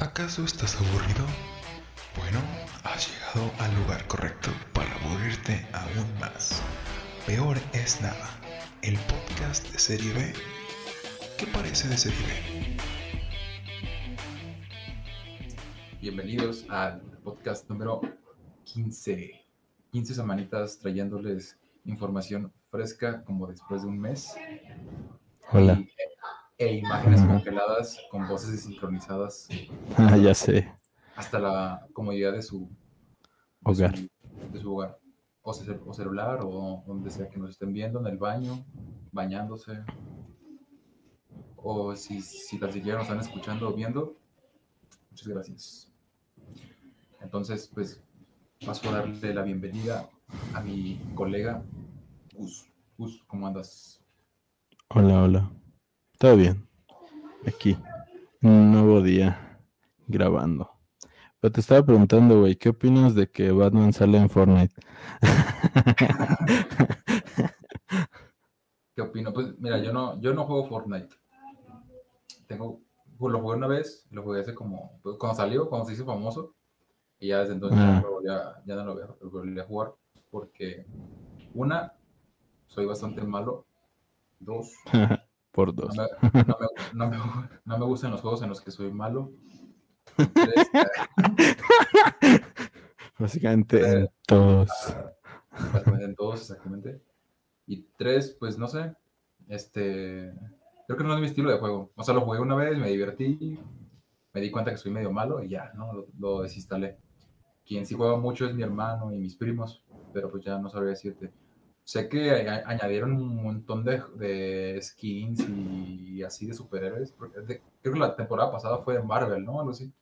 ¿Acaso estás aburrido? Bueno, has llegado al lugar correcto para aburrirte aún más. Peor es nada, el podcast de Serie B. ¿Qué parece de Serie B? Bienvenidos al podcast número 15. 15 semanitas trayéndoles información fresca como después de un mes. Hola. Y- e imágenes Ajá. congeladas con voces desincronizadas Ah, ya sé. hasta la comodidad de su de Hogar. su- de su hogar. O, o celular o donde sea que nos estén viendo, en el baño, bañándose. O si, si tan siquiera nos están escuchando o viendo, muchas gracias. Entonces, pues, paso a darle la bienvenida a mi colega Gus. Gus, ¿cómo andas? Hola, hola. Todo bien. Aquí. Un nuevo día grabando. Pero te estaba preguntando, güey, ¿qué opinas de que Batman sale en Fortnite? ¿Qué opino? Pues mira, yo no, yo no juego Fortnite. Tengo, pues, lo jugué una vez, lo jugué hace como, pues, cuando salió, cuando se hizo famoso, y ya desde entonces ya, Ah. no lo volví a, ya no lo a- lo volví a jugar, porque una, soy bastante malo, dos, Por no dos. me, no me- no me- no me gustan los juegos en los que soy malo, tres, Básicamente en todos. Básicamente en todos, exactamente. Y tres, pues no sé. Este. Creo que no es mi estilo de juego. O sea, lo jugué una vez, me divertí. Me di cuenta que soy medio malo y ya, ¿no? Lo, lo desinstalé. Quien sí juega mucho es mi hermano y mis primos, pero pues ya no sabría decirte. Sé que a- añadieron un montón de, de skins y así de superhéroes. de- creo que la temporada pasada fue de Marvel, ¿no? Algo así.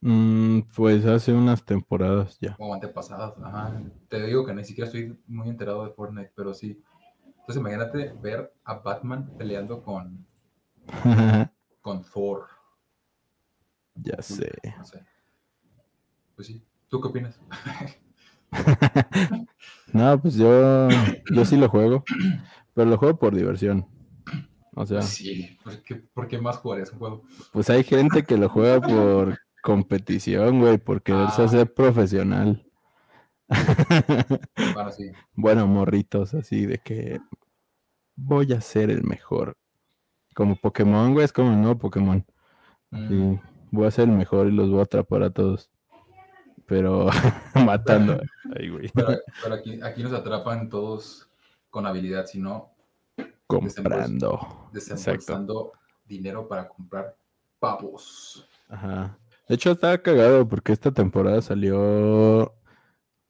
Mm, pues hace unas temporadas ya. O antepasadas, ajá. Te digo que ni siquiera estoy muy enterado de Fortnite, pero sí. Entonces imagínate ver a Batman peleando con, con Thor. ya sé. No sé. Pues sí. ¿Tú qué opinas? No, pues yo, yo sí lo juego, pero lo juego por diversión. O sea, sí. ¿Por qué, por qué más jugarías un juego? pues hay gente que lo juega por competición, güey, por quererse Ah. hacer profesional. Bueno, sí. Bueno, morritos, así de que voy a ser el mejor. Como Pokémon, güey, es como el nuevo Pokémon. Mm, voy a ser el mejor y los voy a atrapar a todos. Pero matando. Ay, güey. Pero, pero aquí, aquí nos atrapan todos con habilidad, sino Comprando. Desembolsando dinero para comprar pavos. Ajá. De hecho, estaba cagado porque esta temporada salió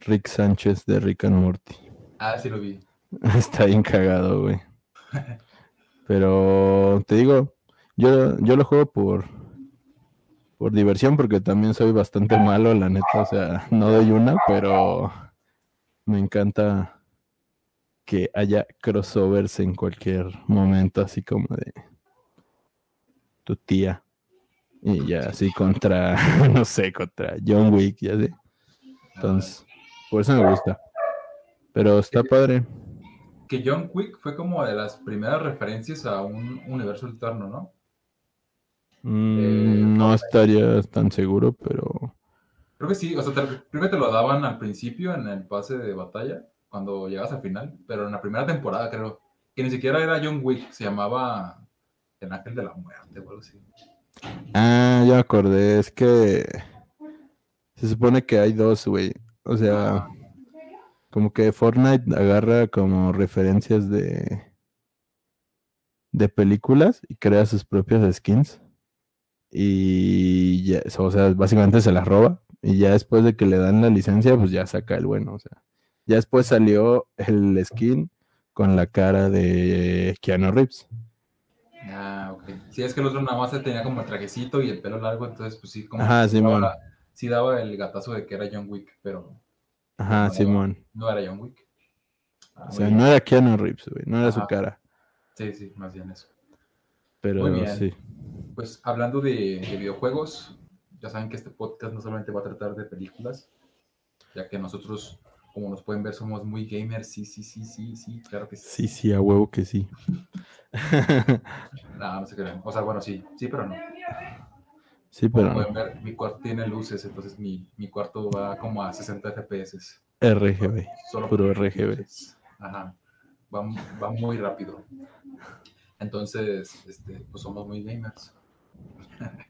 Rick Sánchez de Rick and Morty. Ah, sí lo vi. Está bien cagado, güey. Pero te digo, yo, yo lo juego por, por diversión porque también soy bastante malo, la neta. O sea, no doy una, pero me encanta que haya crossovers en cualquier momento, así como de tu tía. Y ya así contra, no sé, contra John Wick, ya sé. Entonces, por eso me gusta. Pero está padre. que John Wick fue como de las primeras referencias a un universo alterno, ¿no? Mm, Eh, no estaría tan seguro, pero Creo que sí, o sea, te- creo que te lo daban al principio en el pase de batalla, cuando llegas al final, pero en la primera temporada creo que ni siquiera era John Wick, se llamaba El Ángel de la Muerte o algo así. Ah, ya acordé, es que se supone que hay dos, güey. O sea, Ah, como que Fortnite agarra como referencias de de películas y crea sus propias skins. Y ya, o sea, básicamente se las roba. Y ya después de que le dan la licencia, pues ya saca el bueno. O sea, ya después salió el skin con la cara de Keanu Reeves. ah, ok. Sí, es que el otro nada más tenía como el trajecito y el pelo largo, entonces pues sí, como Ajá, daba, Simón. sí daba el gatazo de que era John Wick, pero Ajá, No. Simón. no era John Wick. Ah, O sea, bien. no era Keanu Reeves, güey, no era su cara. Sí, sí, más bien eso. Pero sí. Pues hablando de, de videojuegos, ya saben que este podcast no solamente va a tratar de películas, ya que nosotros, como nos pueden ver, somos muy gamers, sí, sí, sí, sí, sí, claro que sí. Sí, sí, a huevo que sí. No, no se crean. O sea, bueno, sí, sí, pero no. Sí, Como pero pueden ver, mi cuarto tiene luces, entonces mi, mi cuarto va como a 60 FPS. RGB. Solo Puro RGB. luces. Ajá. Va, va muy rápido. Entonces, este, pues somos muy gamers.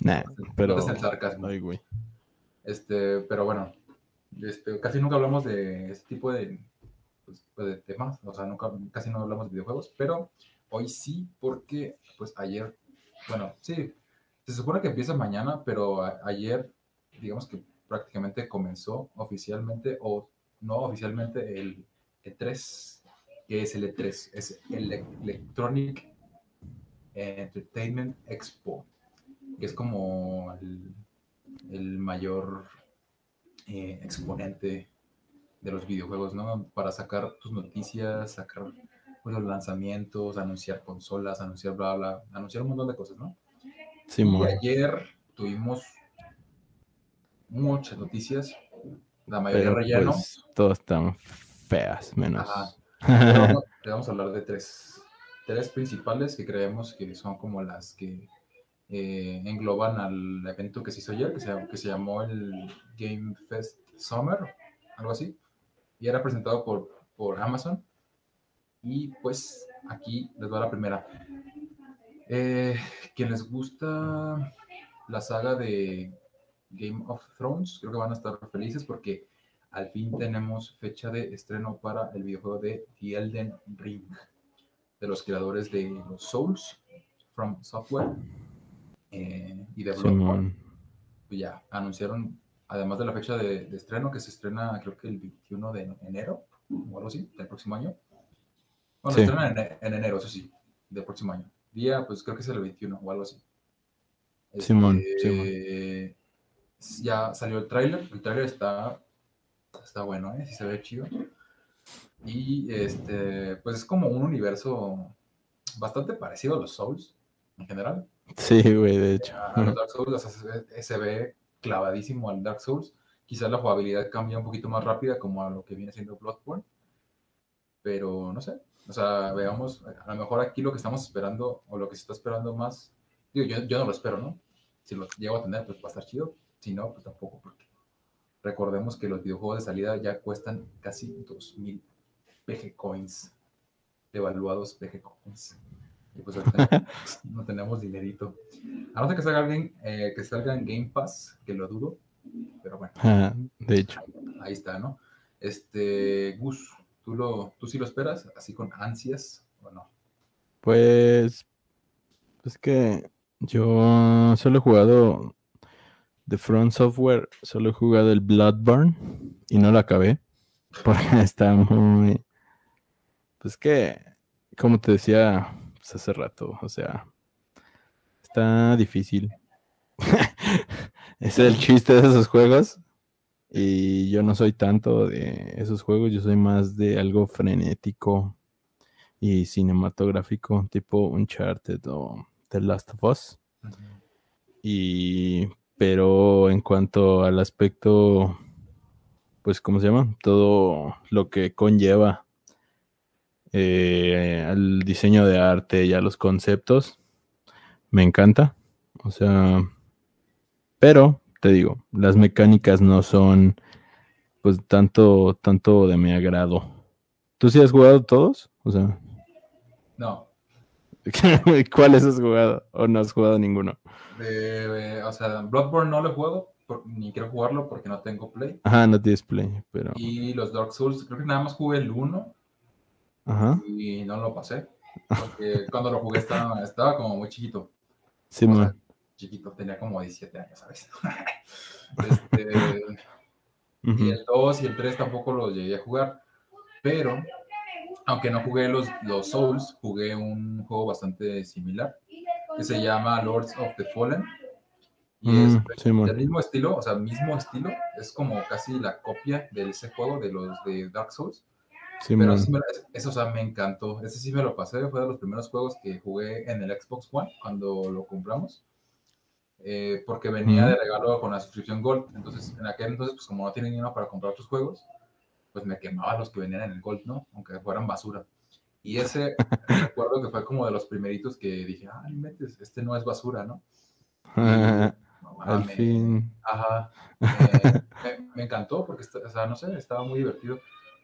Nah, pero. Notas el sarcasmo. Ay, güey. Este, pero bueno, este, casi nunca hablamos de este tipo de, pues, pues, de temas, o sea, nunca, casi no hablamos de videojuegos, pero hoy sí, porque pues ayer, bueno, sí, se supone que empieza mañana, pero a- ayer, digamos que prácticamente comenzó oficialmente, o no oficialmente, el E3, que es el E3, es el Electronic Entertainment Expo, que es como el, el mayor eh, exponente de los videojuegos, ¿no? Para sacar tus noticias, sacar pues, los lanzamientos, anunciar consolas, anunciar bla, bla, anunciar un montón de cosas, ¿no? Simón. Y ayer tuvimos muchas noticias, la mayoría Pero relleno. pues todas están feas, menos. Ajá. Vamos, vamos a hablar de tres, tres principales que creemos que son como las que eh, engloban al evento que se hizo ayer, que se, que se llamó el Game Fest Summer, algo así, y era presentado por, por Amazon. Y pues aquí les va la primera. Eh, quien les gusta la saga de Game of Thrones, creo que van a estar felices porque al fin tenemos fecha de estreno para el videojuego de The Elden Ring, de los creadores de los Souls, From Software eh, y de Bloodborne. Simón. Pues ya anunciaron, además de la fecha de, de estreno, que se estrena creo que el 21 de enero o algo así, del próximo año. Bueno, Sí. se estrena en, en enero, eso sí, del próximo año. Día, pues creo que es el 21 o algo así. Simón, Este, Ya salió el tráiler, el tráiler está, está bueno, ¿eh? Sí se ve chido. Y este, pues es como un universo bastante parecido a los Souls en general Sí, güey, de hecho. a, los Dark Souls, o sea, se, ve- se ve clavadísimo al Dark Souls. Quizás la jugabilidad cambia un poquito más rápida como a lo que viene siendo Bloodborne. Pero no sé. O sea, veamos, a lo mejor aquí lo que estamos esperando o lo que se está esperando más. Digo, yo, yo no lo espero, ¿no? Si lo llego a tener, pues va a estar chido. Si no, pues tampoco, porque recordemos que los videojuegos de salida ya cuestan casi 2000 PG Coins. Devaluados PG Coins. Y pues ahorita no tenemos dinerito. A no ser que salga alguien, eh, que salga en Game Pass, que lo dudo. Pero bueno, de hecho. ahí está, ¿no? Este, Gus, ¿tú, lo, ¿tú sí lo esperas? Así con ansias o no? Pues, es que yo solo he jugado de Front Software, solo he jugado el Bloodborne y no lo acabé porque está muy, pues que, como te decía pues, hace rato, o sea, está difícil. Es el chiste de esos juegos y yo no soy tanto de esos juegos, yo soy más de algo frenético y cinematográfico, tipo Uncharted o The Last of Us. Y, pero en cuanto al aspecto, pues, ¿cómo se llama? Todo lo que conlleva eh, al diseño de arte y a los conceptos, me encanta. O sea, pero te digo, las mecánicas no son, pues, tanto, tanto de mi agrado. ¿Tú sí has jugado todos? O sea, No. ¿cuáles has jugado? ¿O no has jugado ninguno? De- o sea, Bloodborne no lo por- ni quiero jugarlo porque no tengo Play. Ajá, no tienes play, pero. Y los Dark Souls, creo que nada más jugué el 1 Ajá. y no lo pasé. Porque cuando lo jugué estaba, estaba como muy chiquito. Sí, O sea, chiquito, tenía como 17 años, ¿sabes? Este. Y el 2 y el 3 tampoco los llegué a jugar. Pero, aunque no jugué los, los Souls, jugué un juego bastante similar que se llama Lords of the Fallen. Y Mm, es sí, del mismo estilo, o sea, mismo estilo. Es como casi la copia de ese juego de los de Dark Souls. Sí, Pero me- ese, o sea, me encantó. Ese sí me lo pasé. Fue de los primeros juegos que jugué en el Xbox One cuando lo compramos. Eh, porque venía Ujú. de regalo con la suscripción Gold. Entonces, en aquel entonces, pues como no tenía dinero para comprar otros juegos, pues me quemaba los que venían en el Gold, ¿no? Aunque fueran basura. Y ese recuerdo que fue como de los primeritos que dije, ah, no metes, este no es basura, ¿no? No Al mames. fin. Ajá. Me, me- me encantó porque, o sea, no sé, estaba muy divertido.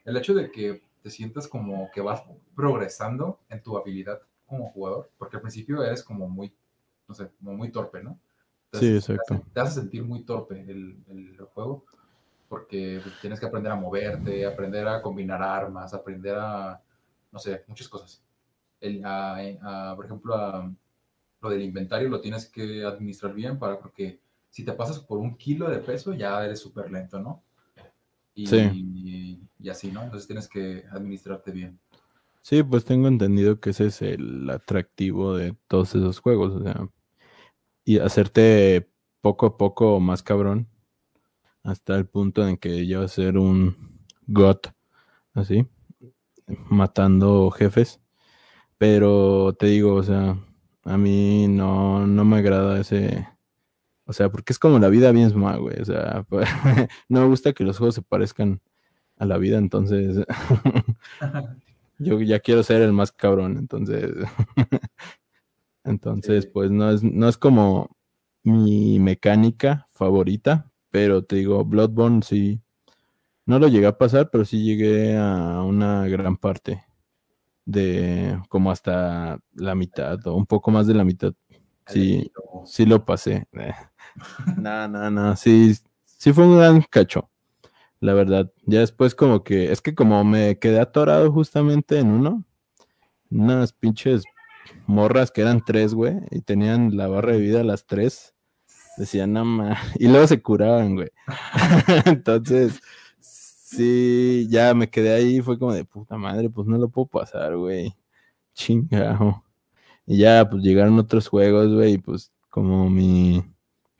El hecho de que te sientas como que vas progresando en tu habilidad como jugador, porque al principio eres como muy, no sé, como muy torpe, ¿no? Sí, te exacto. hace- Te hace sentir muy torpe el, el juego, porque pues, tienes que aprender a moverte, aprender a combinar armas, aprender a, no sé, muchas cosas. El, a- a, por ejemplo, a- lo del inventario lo tienes que administrar bien para porque si te pasas por un kilo de peso ya eres súper lento, ¿no? Y, Sí. y así, ¿no? Entonces tienes que administrarte bien. Sí, pues tengo entendido que ese es el atractivo de todos esos juegos, o sea, y hacerte poco a poco más cabrón hasta el punto en que va a ser un god, así, matando jefes. Pero te digo, o sea, a mí no, no me agrada ese, o sea, porque es como la vida misma, güey, o sea, no me gusta que los juegos se parezcan a la vida, entonces yo ya quiero ser el más cabrón, entonces entonces Sí. pues no es no es como mi mecánica favorita, pero te digo, Bloodborne sí no lo llegué a pasar, pero sí llegué a una gran parte de como hasta la mitad o un poco más de la mitad. Sí, sí lo pasé. No, no, no, sí, sí fue un gran cacho, la verdad. Ya después como que, es que como me quedé atorado justamente en uno, unas pinches morras que eran tres, güey, y tenían la barra de vida a las tres, decían, no ma, y luego se curaban, güey. Entonces, sí, ya me quedé ahí, fue como de puta madre, pues no lo puedo pasar, güey. Chingado. Y ya, pues llegaron otros juegos, güey, y pues como mi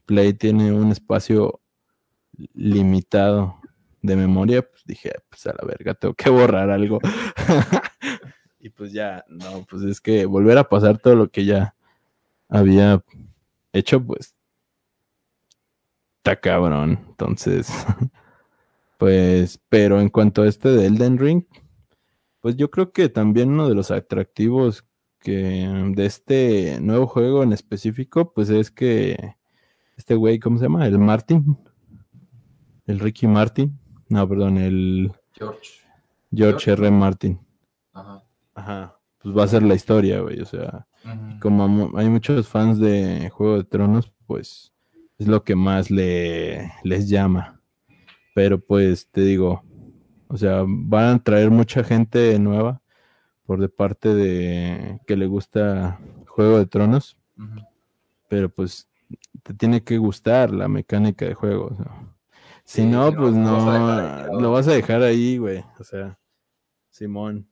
Play tiene un espacio limitado de memoria, pues dije, pues a la verga, tengo que borrar algo. y pues ya, no, pues es que volver a pasar todo lo que ya había hecho, pues está cabrón. Entonces, pues, pero en cuanto a este de Elden Ring, pues yo creo que también uno de los atractivos que de este nuevo juego en específico, pues es que este güey, ¿cómo se llama? El Martin. El Ricky Martin. No, perdón, el George. George George. R. Martin. Ajá. Ajá. Pues va a ser la historia, güey. O sea, como hay muchos fans de Juego de Tronos, pues es lo que más le, les llama. Pero pues te digo, o sea, van a traer mucha gente nueva por de parte de que le gusta Juego de Tronos, pero pues te tiene que gustar la mecánica de juego. Si Sí, no, si no, pues no, vas ahí tirado. lo vas a dejar ahí, güey. O sea, Simón.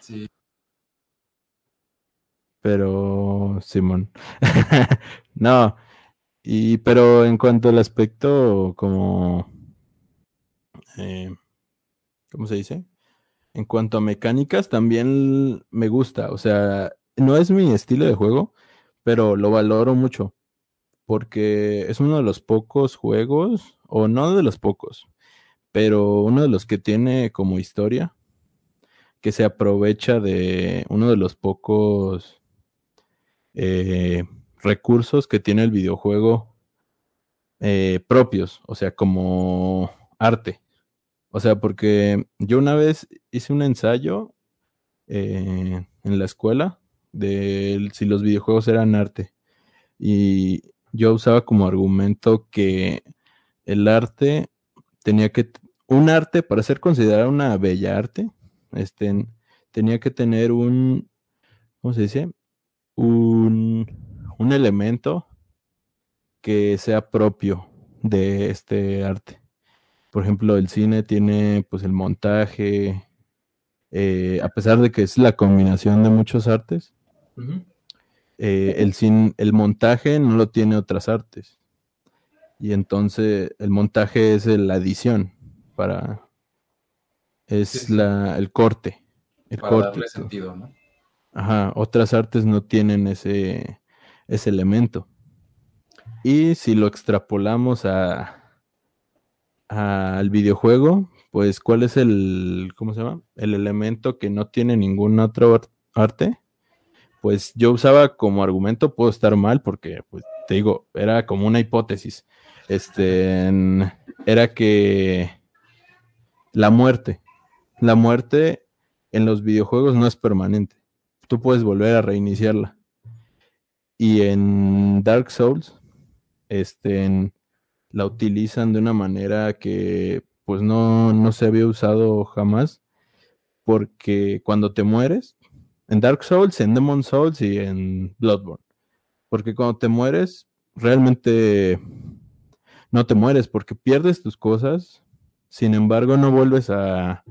Sí, Pero, Simón. no, y pero en cuanto al aspecto como, eh, ¿cómo se dice? En cuanto a mecánicas, también me gusta. O sea, no es mi estilo de juego, pero lo valoro mucho. Porque es uno de los pocos juegos, o no de los pocos, pero uno de los que tiene como historia, que se aprovecha de uno de los pocos eh, recursos que tiene el videojuego eh, propios, o sea, como arte. O sea, porque yo una vez hice un ensayo eh, en la escuela de si los videojuegos eran arte. Y yo usaba como argumento que el arte tenía que, un arte, para ser considerado una bella arte, este, tenía que tener un, ¿cómo se dice? Un, un elemento que sea propio de este arte. Por ejemplo, el cine tiene pues el montaje, eh, a pesar de que es la combinación de muchos artes, eh, el, cin- el montaje no lo tiene otras artes. Y entonces el montaje es la edición para es Sí, sí. la el corte. El Para corte. darle sentido, ¿no? Ajá, otras artes no tienen ese, ese elemento. Y si lo extrapolamos a al videojuego, pues ¿cuál es el, ¿cómo se llama? El elemento que no tiene ningún otro ar- arte, pues yo usaba como argumento, puedo estar mal, porque, pues, te digo, era como una hipótesis. Este, era que la muerte, la muerte en los videojuegos no es permanente. Tú puedes volver a reiniciarla. Y en Dark Souls, este, la utilizan de una manera que pues no, no se había usado jamás. Porque cuando te mueres, en Dark Souls, en Demon Souls y en Bloodborne. Porque cuando te mueres, realmente no te mueres porque pierdes tus cosas. Sin embargo, no vuelves a,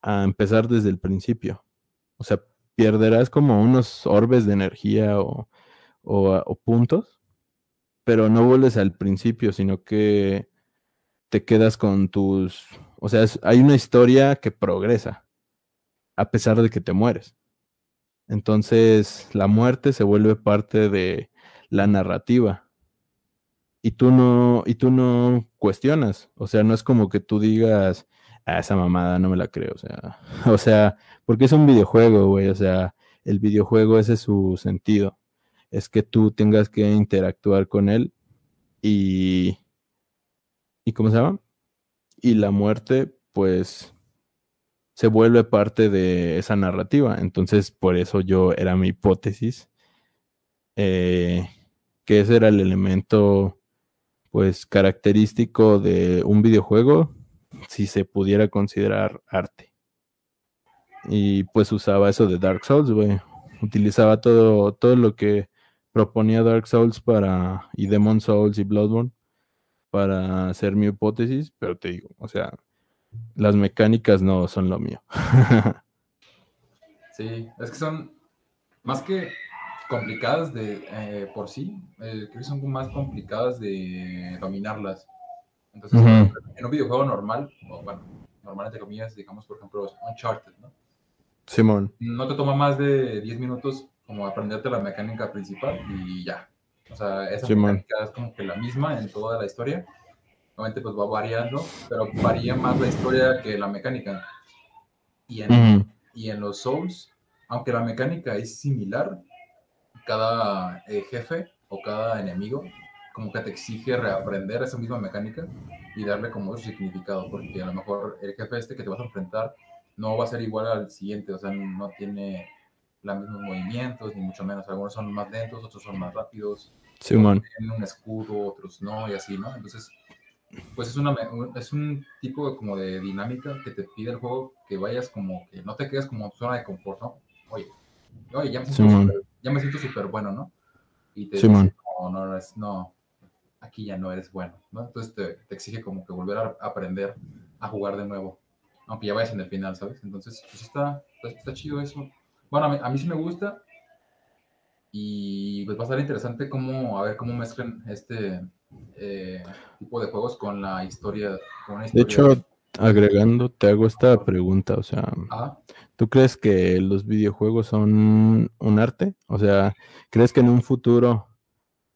a empezar desde el principio. O sea, perderás como unos orbes de energía o, o, puntos, pero no vuelves al principio, sino que te quedas con tus... O sea, hay una historia que progresa a pesar de que te mueres. Entonces, la muerte se vuelve parte de la narrativa. Y tú no, y tú no cuestionas. O sea, no es como que tú digas, ah, esa mamada no me la creo. O sea, o sea, porque es un videojuego, güey. O sea, el videojuego ese es su sentido. Es que tú tengas que interactuar con él y. ¿Y cómo se llama? Y la muerte, pues se vuelve parte de esa narrativa. Entonces, por eso yo era mi hipótesis, eh, que ese era el elemento, pues, característico de un videojuego, si se pudiera considerar arte. Y pues usaba eso de Dark Souls, güey. Utilizaba todo, todo lo que proponía Dark Souls para, y Demon Souls y Bloodborne para hacer mi hipótesis, pero te digo, o sea, las mecánicas no son lo mío. sí, es que son más que complicadas de eh, por sí, eh, creo que son más complicadas de dominarlas. Entonces, en un videojuego normal, o bueno, normal entre comillas, digamos, por ejemplo, Uncharted, ¿no? Simón. No te toma más de 10 minutos como aprenderte la mecánica principal y ya. O sea, esa mecánica es como que la misma en toda la historia obviamente pues va variando, pero varía más la historia que la mecánica. Y en, y en los Souls, aunque la mecánica es similar, cada eh, jefe o cada enemigo como que te exige reaprender esa misma mecánica y darle como su significado, porque a lo mejor el jefe este que te vas a enfrentar no va a ser igual al siguiente, o sea, no tiene los mismos movimientos, ni mucho menos. Algunos son más lentos, otros son más rápidos. Sí, man. Tienen un escudo, otros no, y así, ¿no? Entonces, pues es, una, es un tipo de, como de dinámica que te pide el juego que vayas como que no te quedes como zona de confort, ¿no? Oye, oye ya, me siento súper bueno, ¿no? Y te dice, no, no, no, aquí ya no eres bueno, ¿no? Entonces te, te, exige como que volver a aprender a jugar de nuevo, aunque ya vayas en el final, ¿sabes? Entonces, pues está, está, chido eso. Bueno, a mí, a mí sí me gusta y pues va a estar interesante cómo, a ver cómo mezclan este eh, tipo de juegos con la historia. de hecho, agregando, te hago esta pregunta, o sea, ¿tú crees que los videojuegos son un arte? O sea, ¿crees que en un futuro,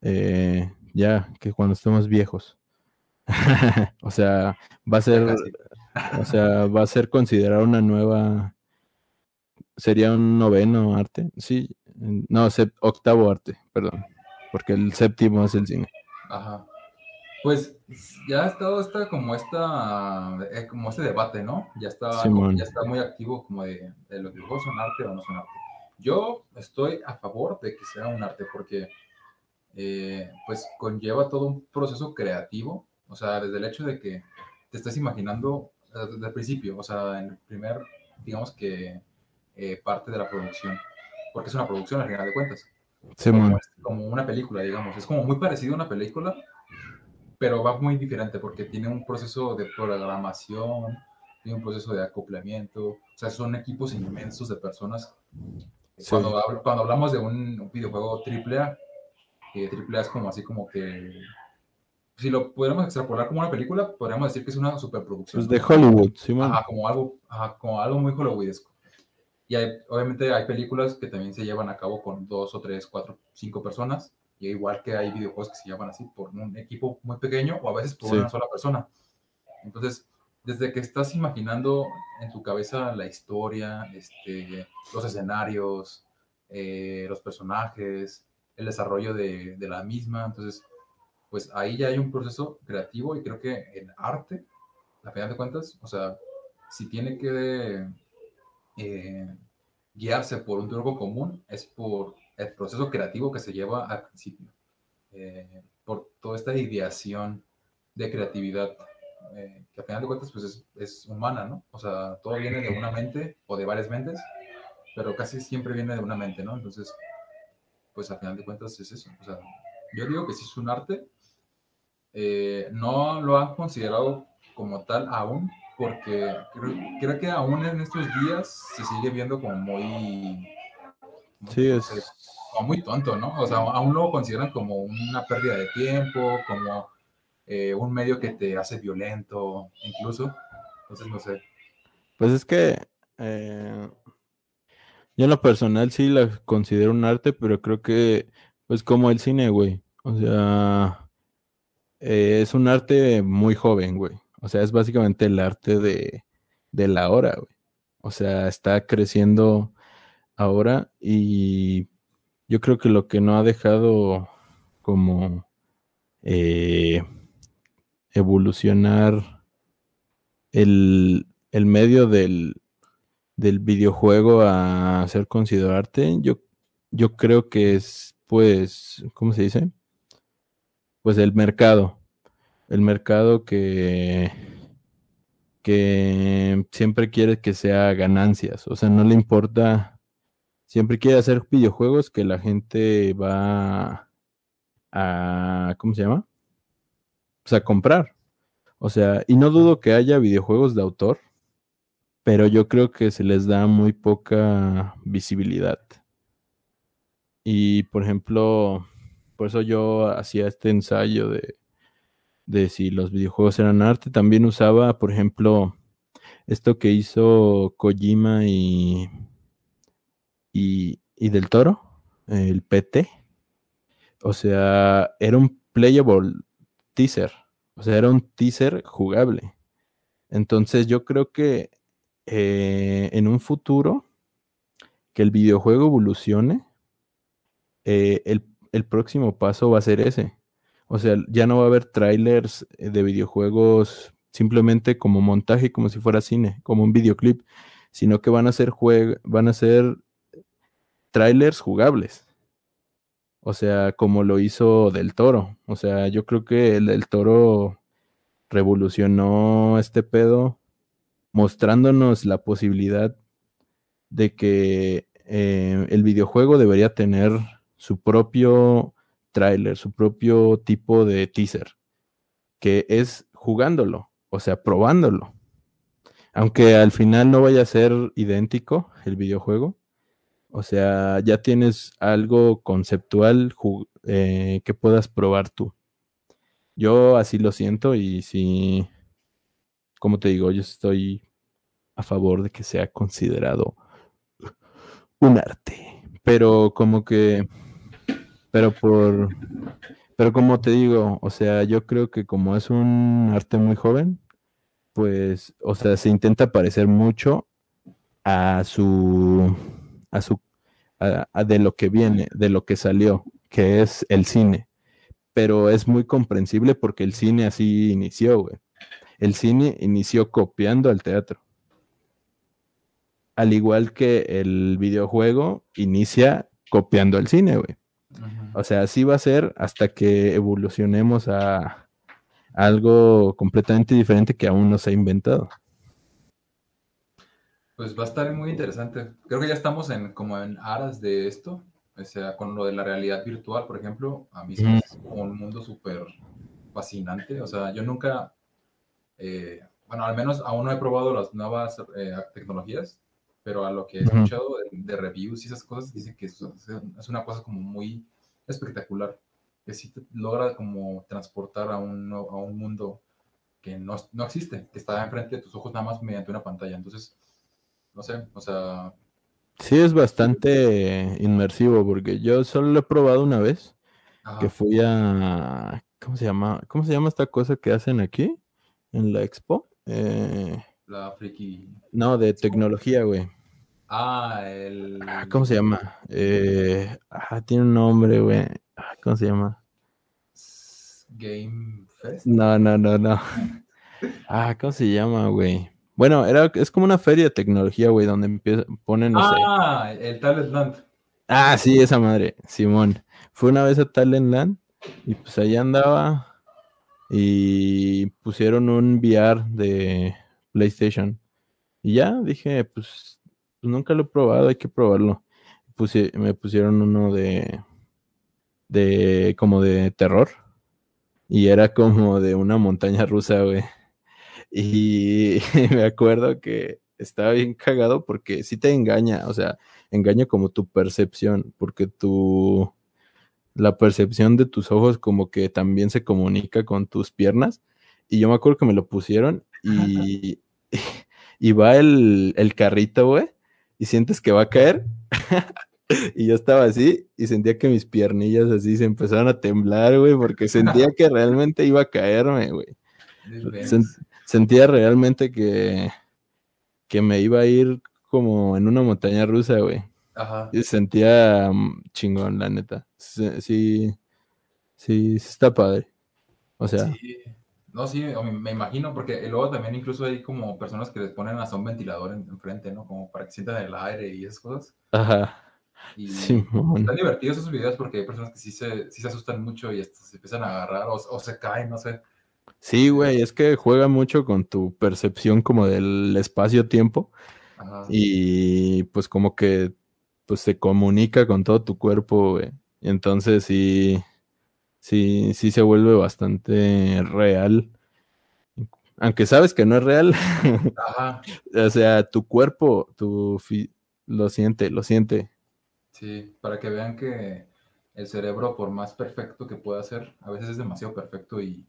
eh, ya que cuando estemos viejos, o sea, va a ser, o sea, va a ser considerado una nueva, sería un noveno arte, sí, no, octavo arte, perdón, porque el séptimo es el cine. Ajá. Pues ya ha estado esta, como esta, eh, como este debate, ¿no? Ya está, ya está muy activo como de, de los videojuegos son arte o no son arte. Yo estoy a favor de que sea un arte porque eh, pues conlleva todo un proceso creativo, o sea, desde el hecho de que te estás imaginando desde el principio, o sea, en el primer, digamos que eh, parte de la producción, porque es una producción al final de cuentas. Sí, como, como, una película, digamos. Es como muy parecido a una película, pero va muy diferente porque tiene un proceso de programación, tiene un proceso de acoplamiento, o sea, son equipos inmensos de personas. Cuando, cuando hablamos de un, videojuego AAA, que AAA es como así como que si lo pudiéramos extrapolar como una película, podríamos decir que es una superproducción. Pues de Hollywood, sí, Ajá, como algo, como algo muy hollywoodesco. Y obviamente hay películas que también se llevan a cabo con dos o tres, cuatro, cinco personas. Y igual que hay videojuegos que se llaman así por un equipo muy pequeño o a veces por una sola persona. Entonces, desde que estás imaginando en tu cabeza la historia, este, los escenarios, eh, los personajes, el desarrollo de, de, la misma. Entonces, pues ahí ya hay un proceso creativo y creo que el arte, a final de cuentas, o sea, si tiene que eh, guiarse por un truco común, es por el proceso creativo que se lleva al principio, eh, por toda esta ideación de creatividad, eh, que a final de cuentas pues es, es, humana, ¿no? O sea, todo viene de una mente o de varias mentes, pero casi siempre viene de una mente, ¿no? Entonces, pues a final de cuentas es eso. O sea, yo digo que sí es un arte, eh, no lo han considerado como tal aún, porque creo, creo, que aún en estos días se sigue viendo como muy... Sí, es... Como muy tonto, ¿no? O sea, aún lo consideran como una pérdida de tiempo, como eh, un medio que te hace violento, incluso. Entonces, no sé. Pues es que eh, yo en lo personal sí la considero un arte, pero creo que, pues como el cine, güey. O sea, eh, es un arte muy joven, güey. O sea, es básicamente el arte de, de la hora, güey. O sea, está creciendo ahora y yo creo que lo que no ha dejado como eh, evolucionar el, el medio del, del, videojuego a ser considerado arte, yo, yo creo que es, pues, ¿cómo se dice? Pues el mercado. El mercado que, que siempre quiere que sea ganancias. O sea, no le importa siempre quiere hacer videojuegos que la gente va a, ¿cómo se llama? Pues a comprar. O sea, y no dudo que haya videojuegos de autor, pero yo creo que se les da muy poca visibilidad. Y por ejemplo, por eso yo hacía este ensayo de, de si los videojuegos eran arte. También usaba, por ejemplo, esto que hizo Kojima y y, del Toro, el PT. O sea, era un playable teaser. O sea, era un teaser jugable. Entonces yo creo que eh, en un futuro que el videojuego evolucione, eh, el, el, próximo paso va a ser ese. O sea, ya no va a haber trailers de videojuegos simplemente como montaje, como si fuera cine, como un videoclip, sino que van a ser van a ser trailers jugables. O sea, como lo hizo Del Toro. O sea, yo creo que el Del Toro revolucionó este pedo mostrándonos la posibilidad de que eh, el videojuego debería tener su propio trailer, su propio tipo de teaser, que es jugándolo, o sea, probándolo. Aunque al final no vaya a ser idéntico el videojuego, o sea, ya tienes algo conceptual eh, que puedas probar tú. Yo así lo siento y sí, como te digo, yo estoy a favor de que sea considerado un arte. Pero como que, pero por, pero como te digo, o sea, yo creo que como es un arte muy joven, pues, o sea, se intenta parecer mucho a su a su de lo que viene, de lo que salió, que es el cine. Pero es muy comprensible porque el cine así inició, güey. El cine inició copiando al teatro. Al igual que el videojuego inicia copiando al cine, güey. O sea, así va a ser hasta que evolucionemos a algo completamente diferente que aún no se ha inventado. Pues va a estar muy interesante. Creo que ya estamos en como en aras de esto. O sea, con lo de la realidad virtual, por ejemplo, a mí es un mundo súper fascinante. O sea, yo nunca, eh, bueno, al menos aún no he probado las nuevas eh, tecnologías, pero a lo que he escuchado de, reviews y esas cosas, dice que es, es, una cosa como muy espectacular, que sí te logra como transportar a un, a un mundo que no, no existe, que está enfrente de tus ojos nada más mediante una pantalla. Entonces, no sé, o sea... Sí, es bastante inmersivo porque yo solo lo he probado una vez, que fui a... ¿Cómo se llama? ¿Cómo se llama esta cosa que hacen aquí en la expo? Eh... La friki... No, de tecnología, güey. Ah, el. Ah, ¿Cómo se llama? Eh, ah, tiene un nombre, güey. Ah, ¿Cómo se llama? Game Fest. No, no, no, no. Ah, ¿cómo se llama, güey? Bueno, era, es como una feria de tecnología, güey, donde empieza, ponen, no sé. Ah, el Talentland. Ah, sí, esa madre, Simón. Fue una vez a Talentland y pues allá andaba y pusieron un VR de PlayStation. Y ya dije, pues, nunca lo he probado, hay que probarlo. Me pusieron uno de, de, como de terror. Y era como de una montaña rusa, güey. Y me acuerdo que estaba bien cagado porque sí te engaña, o sea, engaña como tu percepción, porque tu, la percepción de tus ojos como que también se comunica con tus piernas. Y yo me acuerdo que me lo pusieron y, y va el, el carrito, güey, y sientes que va a caer. y yo estaba así y sentía que mis piernillas así se empezaron a temblar, güey, porque sentía que realmente iba a caerme, güey. Sen- sentía realmente que, que me iba a ir como en una montaña rusa, güey. Ajá. Y sentía mm, chingón, la neta. Sí, sí, sí, sí está padre. O sea, Sí. No, sí, me, imagino, porque luego también incluso hay como personas que les ponen hasta un ventilador en- enfrente, ¿no? Como para que sientan el aire y esas cosas. ajá, Y Simón. están divertidos esos videos porque hay personas que sí se, sí se asustan mucho y hasta se empiezan a agarrar o, o se caen, no sé. Sí, güey, es que juega mucho con tu percepción como del espacio-tiempo y pues como que pues se comunica con todo tu cuerpo, güey. Entonces sí, sí, sí se vuelve bastante real. Aunque sabes que no es real, Ajá. o sea, tu cuerpo, tu fi- lo siente, lo siente. Sí, para que vean que el cerebro, por más perfecto que pueda ser, a veces es demasiado perfecto y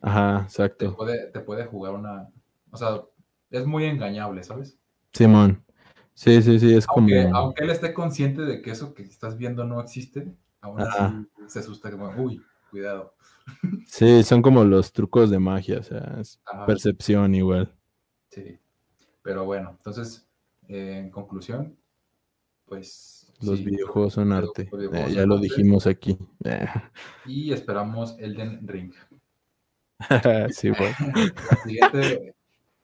Ajá, te exacto. puede, te puede jugar una... O sea, es muy engañable, ¿sabes? Simón. Sí, sí, sí, es como... Aunque, él esté consciente de que eso que estás viendo no existe, aún así se asusta como, uy, cuidado. Sí, son como los trucos de magia, o sea, es Ajá, percepción igual. sí. Pero bueno, entonces, eh, en conclusión, pues... Los sí, videojuegos son arte. videojuegos Eh, ya son lo arte dijimos aquí. Y esperamos Elden Ring. sí, güey. La siguiente,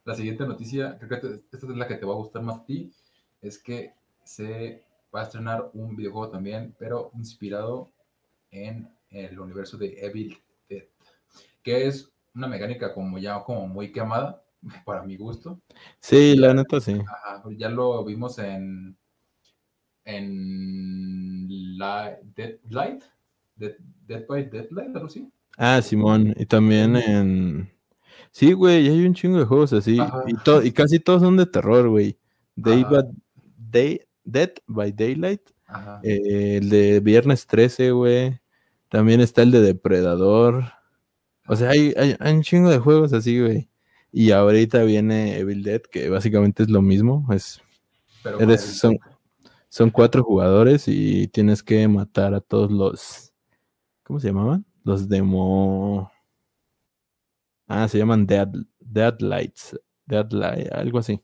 la siguiente noticia, creo que esta es la que te va a gustar más a ti, es que se va a estrenar un videojuego también, pero inspirado en el universo de Evil Dead, que es una mecánica como ya como muy quemada, para mi gusto. Sí, la neta sí. Ajá, ya lo vimos en en la, Dead Light, Dead, Dead by Deadlight, algo así. Ah, Simón. Y también en. Sí, güey, hay un chingo de juegos así. Y, y casi todos son de terror, güey. Day by- Day- Dead by Daylight. Ajá. eh, el de Viernes 13, güey. También está el de Depredador. O sea, hay, hay, hay un chingo de juegos así, güey. Y ahorita viene Evil Dead, que básicamente es lo mismo. Es, Pero eres, son, son cuatro jugadores y tienes que matar a todos los. ¿Cómo se llamaban? Los demo. Ah, se llaman Dead, Deadlights. Deadlight, algo así.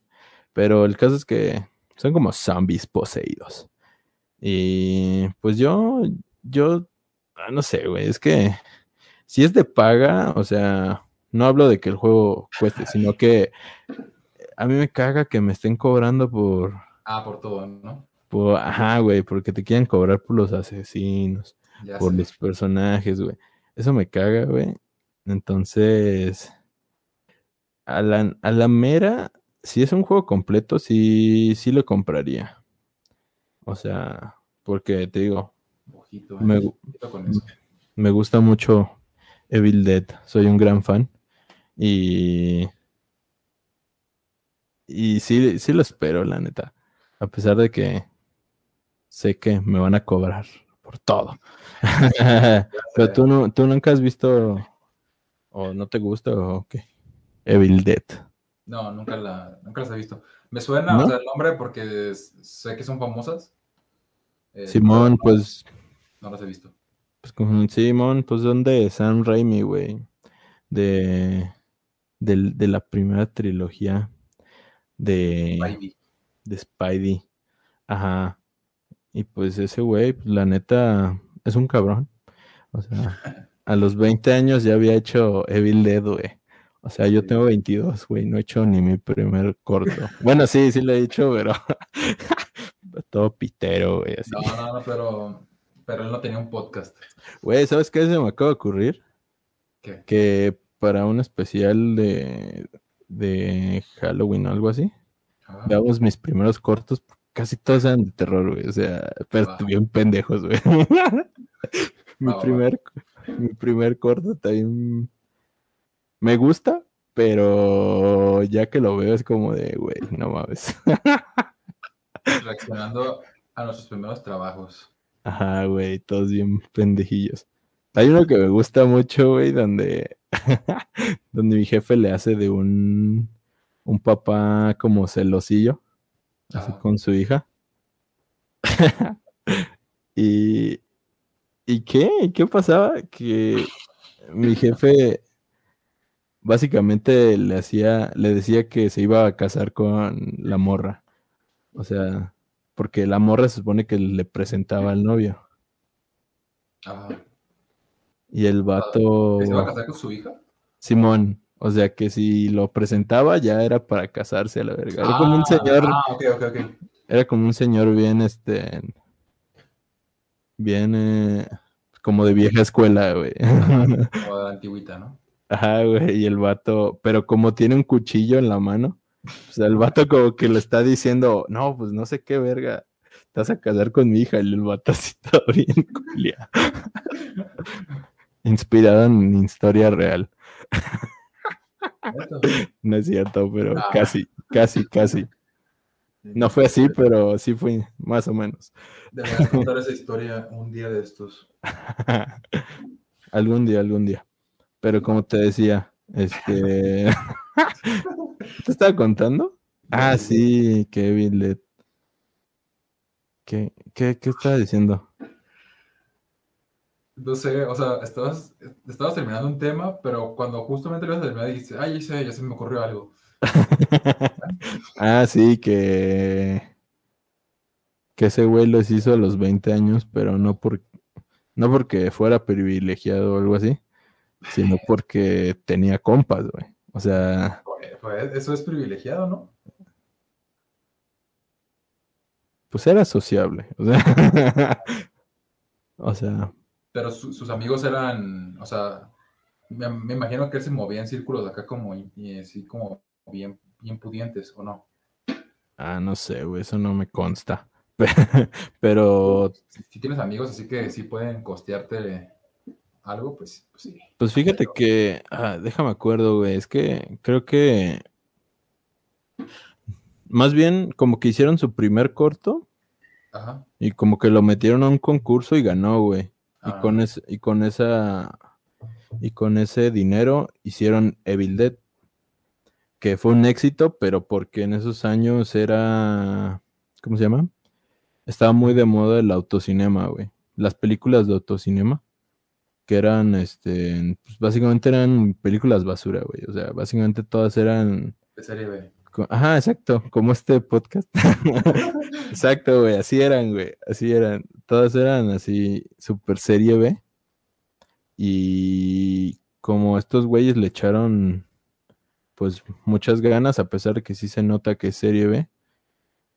Pero el caso es que son como zombies poseídos. Y pues yo, yo, ah, no sé, güey, es que si es de paga, o sea, no hablo de que el juego cueste, sino que a mí me caga que me estén cobrando por, Ah, por todo, ¿no? por, ajá, güey, porque te quieren cobrar por los asesinos, Ya por sé. los personajes, güey. Eso me caga, güey. Entonces, a la, a la mera, si es un juego completo, sí, sí lo compraría. O sea, porque te digo, Ojito, eh. me, gu- Ojito con eso. me gusta mucho Evil Dead, soy un gran fan. Y, y sí, sí lo espero, la neta. A pesar de que sé que me van a cobrar por todo. Pero tú, no, tú nunca has visto, o no te gusta, o qué. Evil Dead. No, nunca, la, nunca las he visto. Me suena, ¿No? o sea, el nombre porque sé que son famosas. eh, Simón, pues, No las he visto. pues con Simón, pues son de Sam Raimi, güey. De, del- de la primera trilogía de, Spidey. de Spidey. Ajá. Y pues ese güey, pues, la neta, es un cabrón. O sea, a los 20 años ya había hecho Evil Dead, güey. O sea, yo tengo 22, güey, no he hecho ni mi primer corto. Bueno, sí, sí lo he hecho, pero todo pitero, güey, así. No, no, no, pero, pero él no tenía un podcast. Güey, ¿sabes qué se me acaba de ocurrir? ¿Qué? Que para un especial de, de Halloween o algo así, Ah, veamos mis primeros cortos, casi todos eran de terror, güey. O sea, pero Va. bien pendejos, güey. mi, va. primer, mi primer corto también me gusta, pero ya que lo veo es como de, güey, no mames. reaccionando a nuestros primeros trabajos. Ajá, güey, todos bien pendejillos. Hay uno que me gusta mucho, güey, donde, donde mi jefe le hace de un, un papá como celosillo, así con su hija. y, ¿Y qué? ¿Y ¿Qué pasaba? Que mi jefe básicamente le hacía, le decía que se iba a casar con la morra. O sea, porque la morra se supone que le presentaba al novio. Ajá. Y el vato, ¿Que ¿Se va a casar con su hija? Simón, o sea que si lo presentaba ya era para casarse a la verga. Era como un Ah, señor, Ah, ok, ok, ok. era como un señor bien, este, bien, eh, como de vieja escuela, güey. Como de antigüita, ¿no? Ajá, güey, y el vato, pero como tiene un cuchillo en la mano, o sea, el vato como que le está diciendo, no, pues no sé qué verga, te vas a casar con mi hija, y el vato así todo bien culiao. Inspirado en historia real. No es cierto, pero Ah. casi, casi, casi. No fue así, pero sí fue más o menos. Deberías contar esa historia un día de estos. algún día, algún día. Pero como te decía, este... ¿Te estaba contando? Ah, sí, Kevin Led. ¿Qué, qué, qué estaba diciendo? No sé, o sea, estabas, estabas terminando un tema, pero cuando justamente lo ibas a terminar dijiste, ay, ya sé, ya se me ocurrió algo. ah, sí, que... Que ese güey los hizo a los 20 años, pero no, por... no porque fuera privilegiado o algo así, sino porque tenía compas, güey. O sea, Pues, pues, eso es privilegiado, ¿no? pues era sociable. O sea, o sea, Pero su- sus amigos eran, o sea, me, me imagino que él se movía en círculos acá como, y- y así como bien, bien pudientes, ¿o no? ah, no sé, güey, eso no me consta. Pero, Si, si tienes amigos así que sí pueden costearte algo, pues, pues sí. pues fíjate Pero- que, ah, déjame acuerdo, güey, es que creo que más bien como que hicieron su primer corto Ajá. y como que lo metieron a un concurso y ganó, güey. Y Ah, con ese, y con esa y con ese dinero hicieron Evil Dead, que fue un éxito, pero porque en esos años era ¿cómo se llama? Estaba muy de moda el autocinema, güey. Las películas de autocinema que eran este, pues básicamente eran películas basura, güey. O sea, básicamente todas eran de serie B. Ajá, exacto, como este podcast. exacto, güey, así eran, güey, así eran. Todas eran así, super serie B. Y como estos güeyes le echaron, pues, muchas ganas, a pesar de que sí se nota que es serie B,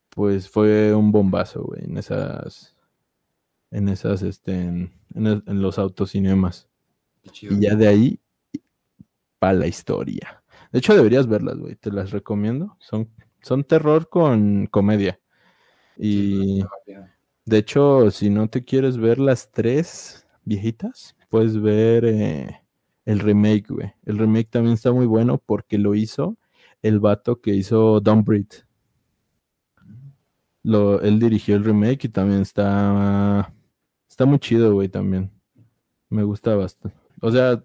pues fue un bombazo, güey, en esas, en esas, este, en, en el- en los autocinemas. Chido. Y ya de ahí, para la historia. De hecho, deberías verlas, güey. Te las recomiendo. Son, son terror con comedia. Y de hecho, si no te quieres ver las tres viejitas, puedes ver eh, el remake, güey. El remake también está muy bueno porque lo hizo el vato que hizo Don't Breathe. Lo, él dirigió el remake y también está, está muy chido, güey, también. Me gusta bastante. O sea,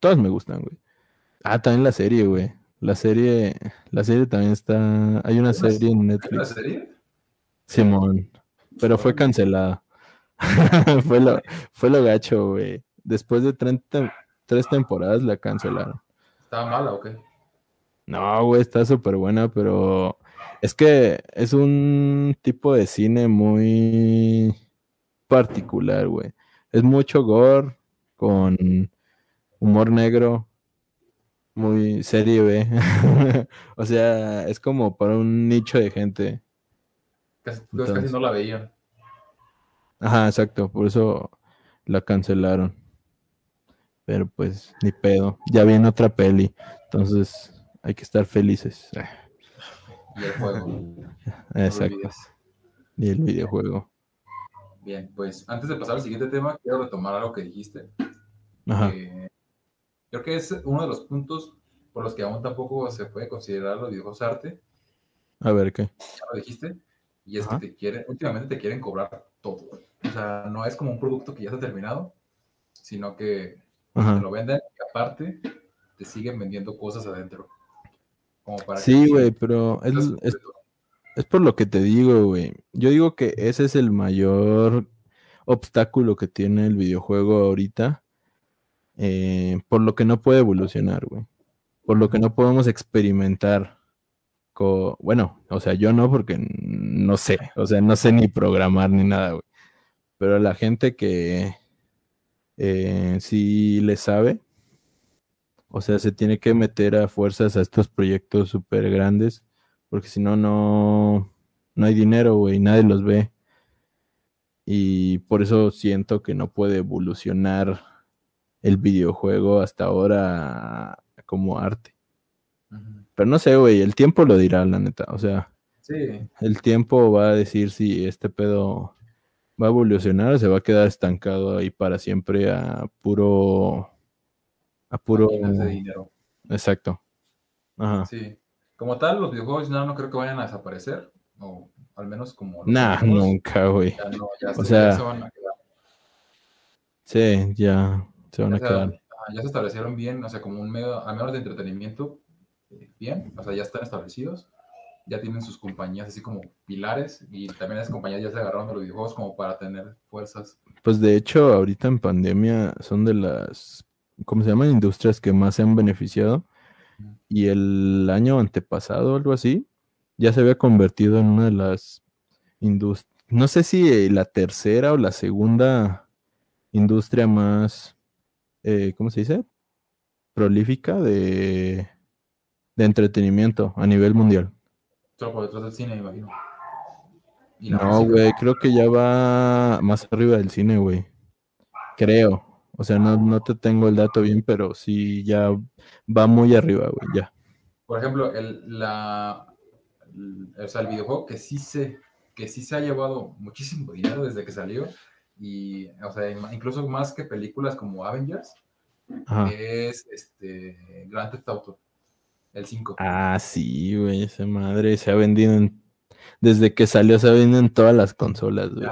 todas me gustan, güey. Ah, también la serie, güey. La serie, la serie también está. Hay una ¿Hay una- serie en ¿Hay una Netflix. serie? Simón. Pero fue cancelada. fue, lo, fue lo gacho, güey. Después de 30 tres temporadas la cancelaron. ¿Estaba mala o qué? No, güey, está súper buena, pero Es que es un tipo de cine muy particular, güey. Es mucho gore con humor negro, muy serie B. o sea, es como para un nicho de gente. Casi, Entonces- casi no la veían. Ajá, exacto, por eso la cancelaron. Pero pues, ni pedo. Ya viene otra peli. Entonces, hay que estar felices. Y el juego. Exacto. Y el videojuego. Bien, pues antes de pasar al siguiente tema, quiero retomar algo que dijiste. Ajá. que creo que es uno de los puntos por los que aún tampoco se puede considerar los videojuegos arte. A ver qué. ya lo dijiste, y es Ajá. que te quieren, últimamente te quieren cobrar todo. O sea, no es como un producto que ya está terminado, sino que te lo venden y aparte te siguen vendiendo cosas adentro. Como para Sí, güey, pero es, es. Es por lo que te digo, güey. Yo digo que ese es el mayor obstáculo que tiene el videojuego ahorita. eh, por lo que no puede evolucionar, güey. Por lo que no podemos experimentar. bueno, o sea, yo no, porque no sé. O sea, no sé ni programar ni nada, güey. Pero la gente que eh, sí le sabe, o sea, se tiene que meter a fuerzas a estos proyectos súper grandes, porque si no, no, no hay dinero, güey, nadie los ve. Y por eso siento que no puede evolucionar el videojuego hasta ahora como arte. Pero no sé, güey, el tiempo lo dirá, la neta. O sea, Sí, el tiempo va a decir si este pedo va a evolucionar o se va a quedar estancado ahí para siempre a puro... A puro... máquinas de dinero. Exacto. Ajá. Sí. Como tal, los videojuegos no, no creo que vayan a desaparecer, o al menos como Nah, nunca, güey. ya no, ya, O se, sea, ya se van a quedar. Sí, ya se van Ya a quedar. ya se establecieron bien, o sea, como un medio, al menos de entretenimiento, eh, bien, o sea, ya están establecidos, ya tienen sus compañías así como pilares, y también las compañías ya se agarraron de los videojuegos como para tener fuerzas. Pues de hecho, ahorita en pandemia son de las, ¿cómo se llaman? Industrias que más se han beneficiado. Y el año antepasado, algo así, ya se había convertido en una de las industrias, no sé si la tercera o la segunda industria más, eh, ¿cómo se dice? Prolífica de, de entretenimiento a nivel mundial. Solo por detrás del cine, imagino. No, güey, creo que ya va más arriba del cine, güey. Creo. O sea, no, no te tengo el dato bien, pero sí ya va muy arriba, güey, ya. Por ejemplo, el, la, el- o sea, el videojuego que sí se, que sí se ha llevado muchísimo dinero desde que salió, y, o sea, incluso más que películas como Avengers, Ajá. es este Grand Theft Auto, el 5. Ah, sí, güey, esa madre se ha vendido en... Desde que salió se vendido en todas las consolas, güey.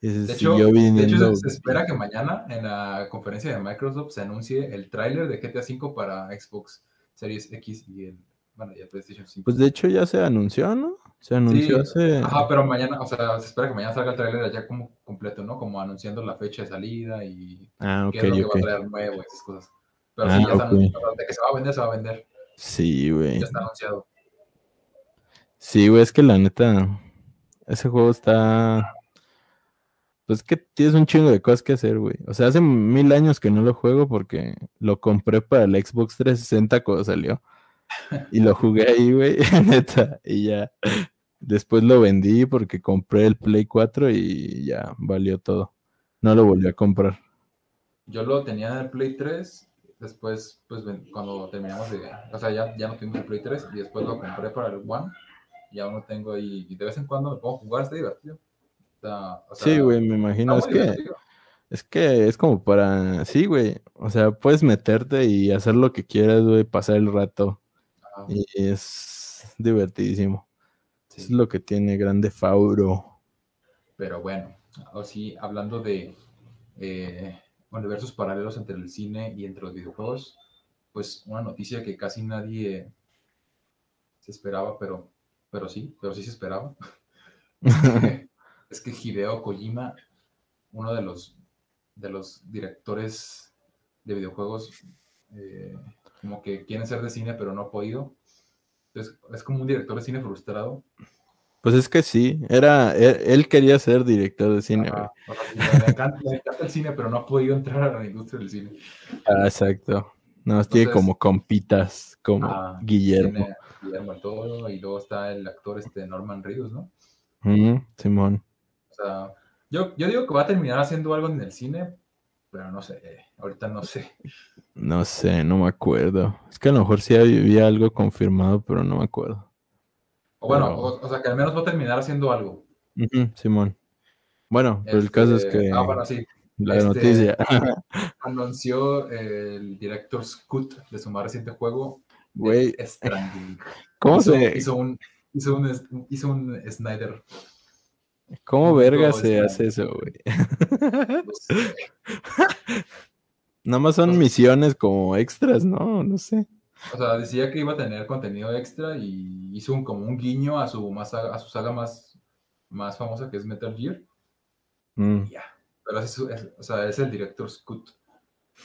De, hecho, de se, espera que mañana en la conferencia de Microsoft se anuncie el tráiler de GTA 5 para Xbox Series X y el, bueno, y el PlayStation 5. Pues de hecho ya se anunció, ¿no? Se anunció Sí, hace... Ajá, pero mañana, o sea, se espera que mañana salga el tráiler ya como completo, ¿no? Como anunciando la fecha de salida y Ah, qué ok, es lo que va a traer nuevo y esas cosas. Pero Ah, sí, ya está ok. anunciado, de que se va a vender, se va a vender. Sí, güey. Ya está anunciado. Sí, güey, es que la neta, ese juego está... Pues que tienes un chingo de cosas que hacer, güey. O sea, hace mil años que no lo juego porque lo compré para el Xbox 360 cuando salió. Y lo jugué ahí, güey, neta. Y ya. Después lo vendí porque compré el Play 4 y ya valió todo. No lo volví a comprar. Yo lo tenía en el Play 3, después, pues cuando terminamos de. O sea, ya, ya no tuvimos el Play 3 y después lo compré para el One. Y aún lo tengo ahí. Y de vez en cuando me pongo a jugar, está divertido. Está, o sea, Sí, güey, me imagino. Es que, es que es como para... Sí, güey. O sea, puedes meterte y hacer lo que quieras, güey, pasar el rato. Y es divertidísimo. sí. Es lo que tiene Grande Fauro. Pero bueno, ahora sí, hablando de eh, universos paralelos entre el cine y entre los videojuegos, pues una noticia que casi nadie se esperaba, pero, pero sí, pero sí se esperaba. es que Hideo Kojima, uno de los, de los directores de videojuegos, eh, como que quieren ser de cine, pero no ha podido, Entonces, es como un director de cine frustrado. Pues es que sí, era, él, él quería ser director de cine. Ajá, le, encanta, le encanta el cine, pero no ha podido entrar a la industria del cine. Ah, exacto. No, tiene Entonces- como compitas, como Ah, Guillermo. Tiene Guillermo Toro y luego está el actor este Norman Reedus, ¿no? Mm, Simón. O sea, yo, yo digo que va a terminar haciendo algo en el cine, pero no sé, eh, ahorita no sé. No sé, no me acuerdo. Es que a lo mejor sí había algo confirmado, pero no me acuerdo. O bueno, Pero- o, o sea, que al menos va a terminar haciendo algo. Simón. Bueno, pero el caso es Este, que Ah, bueno, sí. la este- noticia. Anunció el director Scoot de su más reciente juego, Güey. ¿cómo hizo, se, hizo un hizo un, hizo un Snyder. cómo verga se Snyder. hace eso, güey? No sé. Nada más son misiones como extras, ¿no? No sé. O sea, decía que iba a tener contenido extra y hizo un, como un guiño a su, más, a su saga más, más famosa que es Metal Gear. Mm, ya. Pero es, es- o sea, es el director Scoot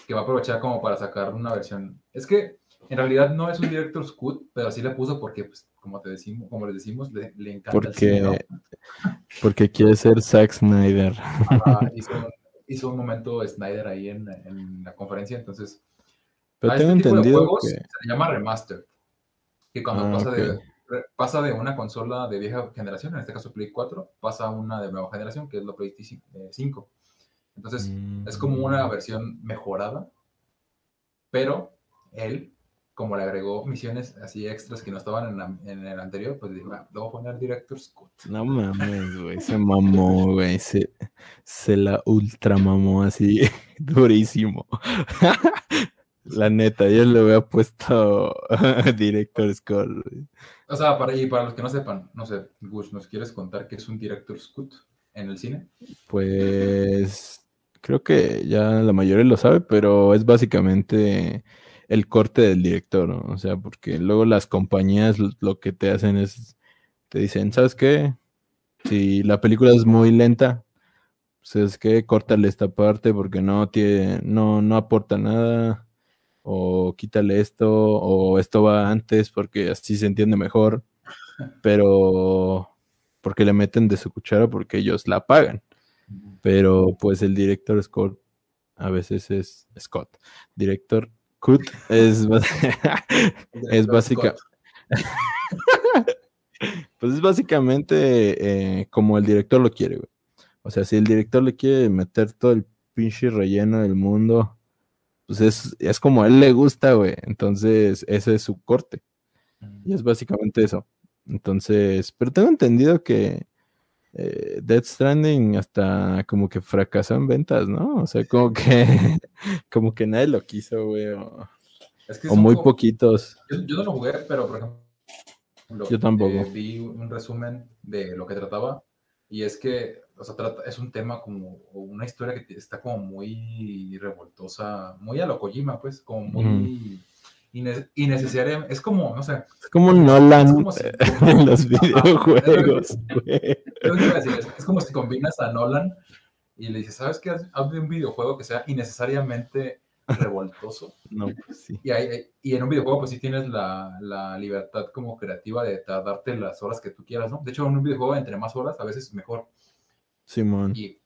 que va a aprovechar como para sacar una versión. Es que en realidad no es un director Scoot, pero sí le puso porque, pues, como te decimos, como les decimos, le, le encanta el cine, ¿no? porque, porque quiere ser Zack Snyder. Ajá, hizo, un, hizo un momento Snyder ahí en, en la conferencia, entonces Pero a tengo este tipo de entendido juegos que. se le llama remaster, que cuando Ah, pasa, de, ok. re- pasa de una consola de vieja generación, en este caso Play 4, pasa a una de nueva generación, que es la PlayStation 5. Entonces, es como una Mm, versión mejorada, pero él, como le agregó misiones así extras que no estaban en, la- en el anterior, pues dijo, "Ah, voy a poner Director Scott. No mames, güey. Se mamó, güey. Se, se la ultramamó así durísimo. La neta, yo le había puesto Director Scott. güey. O sea, para, y para los que no sepan, no sé, Gus, ¿nos quieres contar qué es un Director Scott en el cine? Pues creo que ya la mayoría lo sabe, pero es básicamente el corte del director, ¿no? O sea, porque luego las compañías lo- que te hacen es, te dicen, ¿sabes qué? Si la película es muy lenta, ¿sabes qué? Córtale esta parte porque no tiene, no, no aporta nada, o quítale esto, o esto va antes porque así se entiende mejor, pero porque le meten de su cuchara porque ellos la pagan pero pues el director Scott a veces es Scott. Director Cut es, es básica. Pues es básicamente eh, como el director lo quiere, güey. O sea, si el director le quiere meter todo el pinche relleno del mundo, pues es, es como a él le gusta, güey. Entonces, ese es su corte. Y es básicamente eso. Entonces, pero tengo entendido que eh, Death Stranding hasta como que fracasó en ventas, ¿no? O sea, como que como que nadie lo quiso, güey. O, Es que o muy juego- poquitos. Yo, yo no lo jugué, pero por ejemplo, Yo tampoco. eh, vi un resumen de lo que trataba y es que, o sea, trata- es un tema como una historia que está como muy revoltosa, muy a lo Kojima, pues, como muy ine- innecesaria. Es como, no sé, Es como Nolan Es como si- en los videojuegos, es como si combinas a Nolan y le dices, ¿sabes qué? Haz, hazme un videojuego que sea innecesariamente revoltoso. No, pues sí. Y, hay- y en un videojuego, pues sí tienes la, la libertad como creativa de darte las horas que tú quieras, ¿no? De hecho, en un videojuego, entre más horas, a veces mejor. Simón. Y,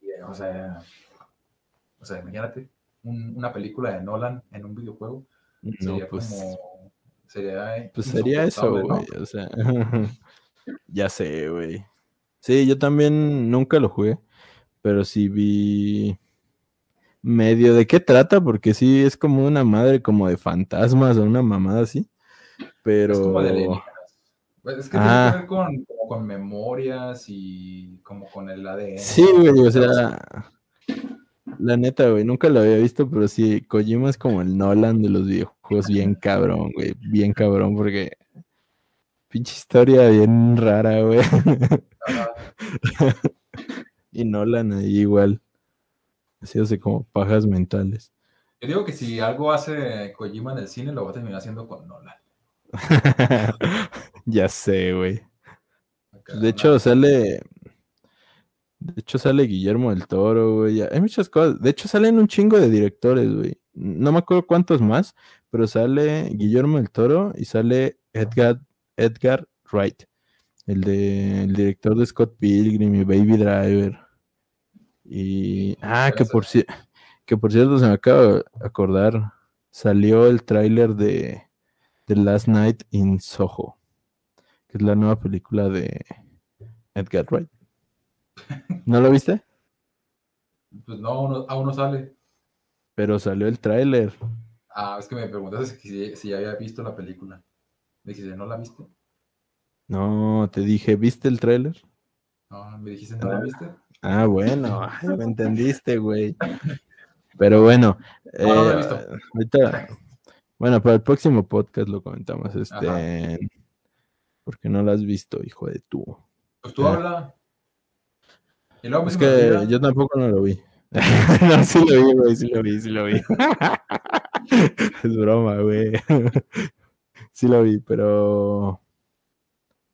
y, o sea, o sea, imagínate un- una película de Nolan en un videojuego. No, Sería pues, como. Sería. pues sería eso, güey. O sea, ya sé, güey. Sí, yo también nunca lo jugué, pero sí vi medio de qué trata, porque sí es como una madre como de fantasmas o una mamada así. Pero Es como de. Pues Es que Ah. tiene que ver con, como con memorias y como con el ADN. sí, güey, o sea, la neta, güey, nunca lo había visto, pero sí, Kojima es como el Nolan de los videojuegos, bien cabrón, güey, bien cabrón, porque pinche historia bien rara, güey. Y Nolan ahí igual. Así hace como pajas mentales. Yo digo que si algo hace Kojima en el cine, lo va a terminar haciendo con Nolan. ya sé, güey. De hecho, sale. De hecho, sale Guillermo del Toro, güey. Hay muchas cosas. De hecho, salen un chingo de directores, güey. No me acuerdo cuántos más, pero sale Guillermo del Toro y sale Edgar, Edgar Wright, el de el director de Scott Pilgrim y Baby Driver. Y ah, que por cierto se me acaba de acordar, salió el tráiler de The Last Night in Soho, que es la nueva película de Edgar Wright. ¿No lo viste? Pues no, aún no, aún no sale. Pero salió el tráiler. Ah, es que me preguntaste si, si había visto la película. Me dijiste, ¿no la viste? No, te dije, ¿viste el tráiler? No, me dijiste, ¿no la viste? Ah, bueno, me entendiste, güey. Pero bueno, No, no lo he eh, ahorita, bueno, para el próximo podcast lo comentamos, Ajá. este, porque no lo has visto, hijo de tú. Pues tú Ah. habla. Es que yo tampoco no lo vi. no, sí lo vi, güey, sí lo vi, sí lo vi. es broma, güey. sí lo vi, pero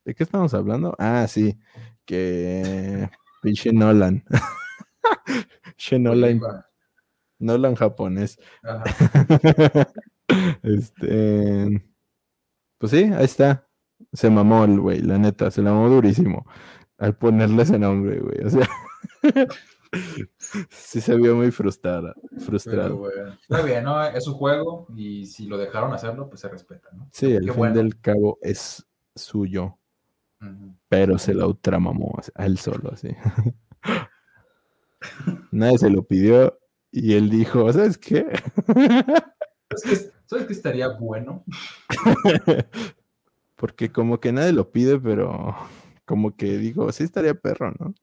¿de qué estamos hablando? Ah, sí, que pinche Nolan. Pinche Nolan. Nolan japonés. Ajá. este, pues sí, ahí está. Se mamó el güey, la neta, se la mamó durísimo al ponerle ese nombre, güey. O sea, sí se vio muy frustrada, bueno, está bien, ¿no? Es su juego y si lo dejaron hacerlo, pues se respeta, ¿no? Sí, al Qué fin bueno. del cabo es suyo, pero se la ultramamó a él solo, así. Nadie se lo pidió y él dijo, ¿sabes qué? Es que, ¿Sabes qué estaría bueno? Porque como que nadie lo pide, pero como que digo, sí estaría perro, ¿no?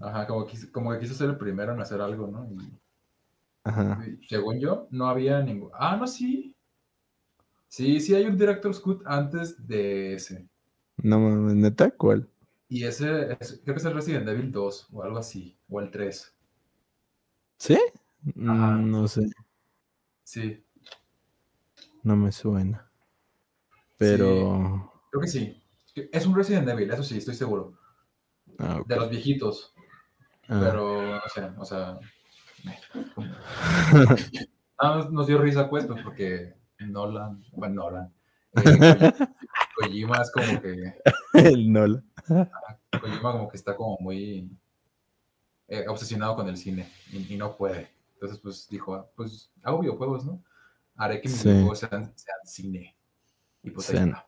Ajá, como, como que quiso ser el primero en hacer algo, ¿no? Y, Ajá. y según yo, no había ningún... Ah, no, sí. Sí, sí hay un Director's Cut antes de ese. No mames, neta, ¿cuál? Y ese, es- creo que es el Resident Evil 2 o algo así, o el 3. ¿Sí? Ajá. Mm, No sé, Sí, no me suena. Pero. creo que sí. Es un Resident Evil, eso sí, estoy seguro. ah. De los viejitos. Ah, Pero, o sea, o sea. Ah, nos- nos dio risa, pues, pues, porque Nolan, bueno, Nolan. eh, Koji- Kojima es como que, el Nola. Kojima como que está como muy eh, obsesionado con el cine y, y no puede. Entonces, pues, dijo, pues, hago videojuegos, ¿no? Haré que mis Sí. videojuegos sean, sean cine. Y pues ahí Sean- está.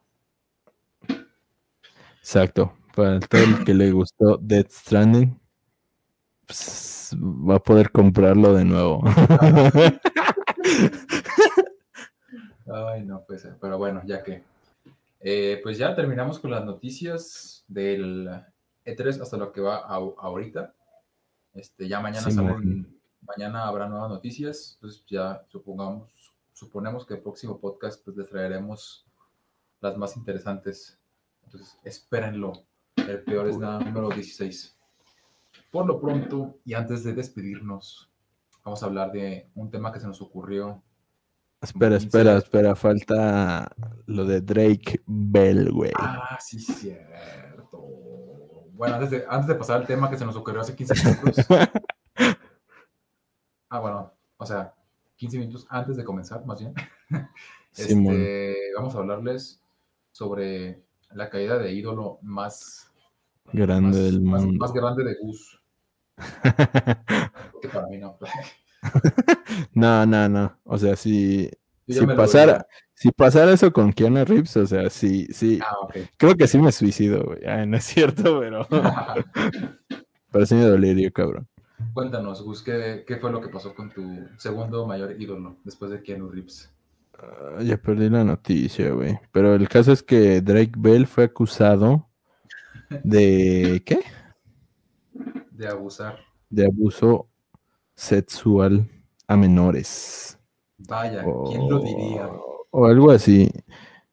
Exacto. Para todo el que le gustó Death Stranding, pues, va a poder comprarlo de nuevo. Ay, no puede ser. Pero bueno, ya que. eh, pues ya terminamos con las noticias del E3 hasta lo que va a- ahorita. Este, ya mañana salen, mañana habrá nuevas noticias. Entonces ya supongamos, suponemos que el próximo podcast pues les traeremos las más interesantes. Entonces espérenlo. El peor es nada número 16. Por lo pronto, y antes de despedirnos, vamos a hablar de un tema que se nos ocurrió espera, espera, espera. Falta lo de Drake Bell, güey. Ah, sí, cierto. Bueno, antes de, antes de pasar al tema que se nos ocurrió hace 15 minutos. ah, bueno, o sea, 15 minutos antes de comenzar, más bien. Simón. Este, vamos a hablarles sobre la caída de ídolo más, Grande más, del más- mundo. más grande de Gus. Que para mí no. no, no, no. O sea, si, si pasara, si pasara eso con Keanu Reeves, o sea, sí, sí, Ah, ok. creo que sí me suicido, güey. Ay, no es cierto, pero, pero sí me dolería, cabrón. Cuéntanos, Gus, ¿qué, ¿qué fue lo que pasó con tu segundo mayor ídolo después de Keanu Reeves? Ah, ya perdí la noticia, güey. Pero el caso es que Drake Bell fue acusado de, ¿qué? De abusar. De abuso sexual a menores. Vaya, ¿quién lo diría? O, o algo así.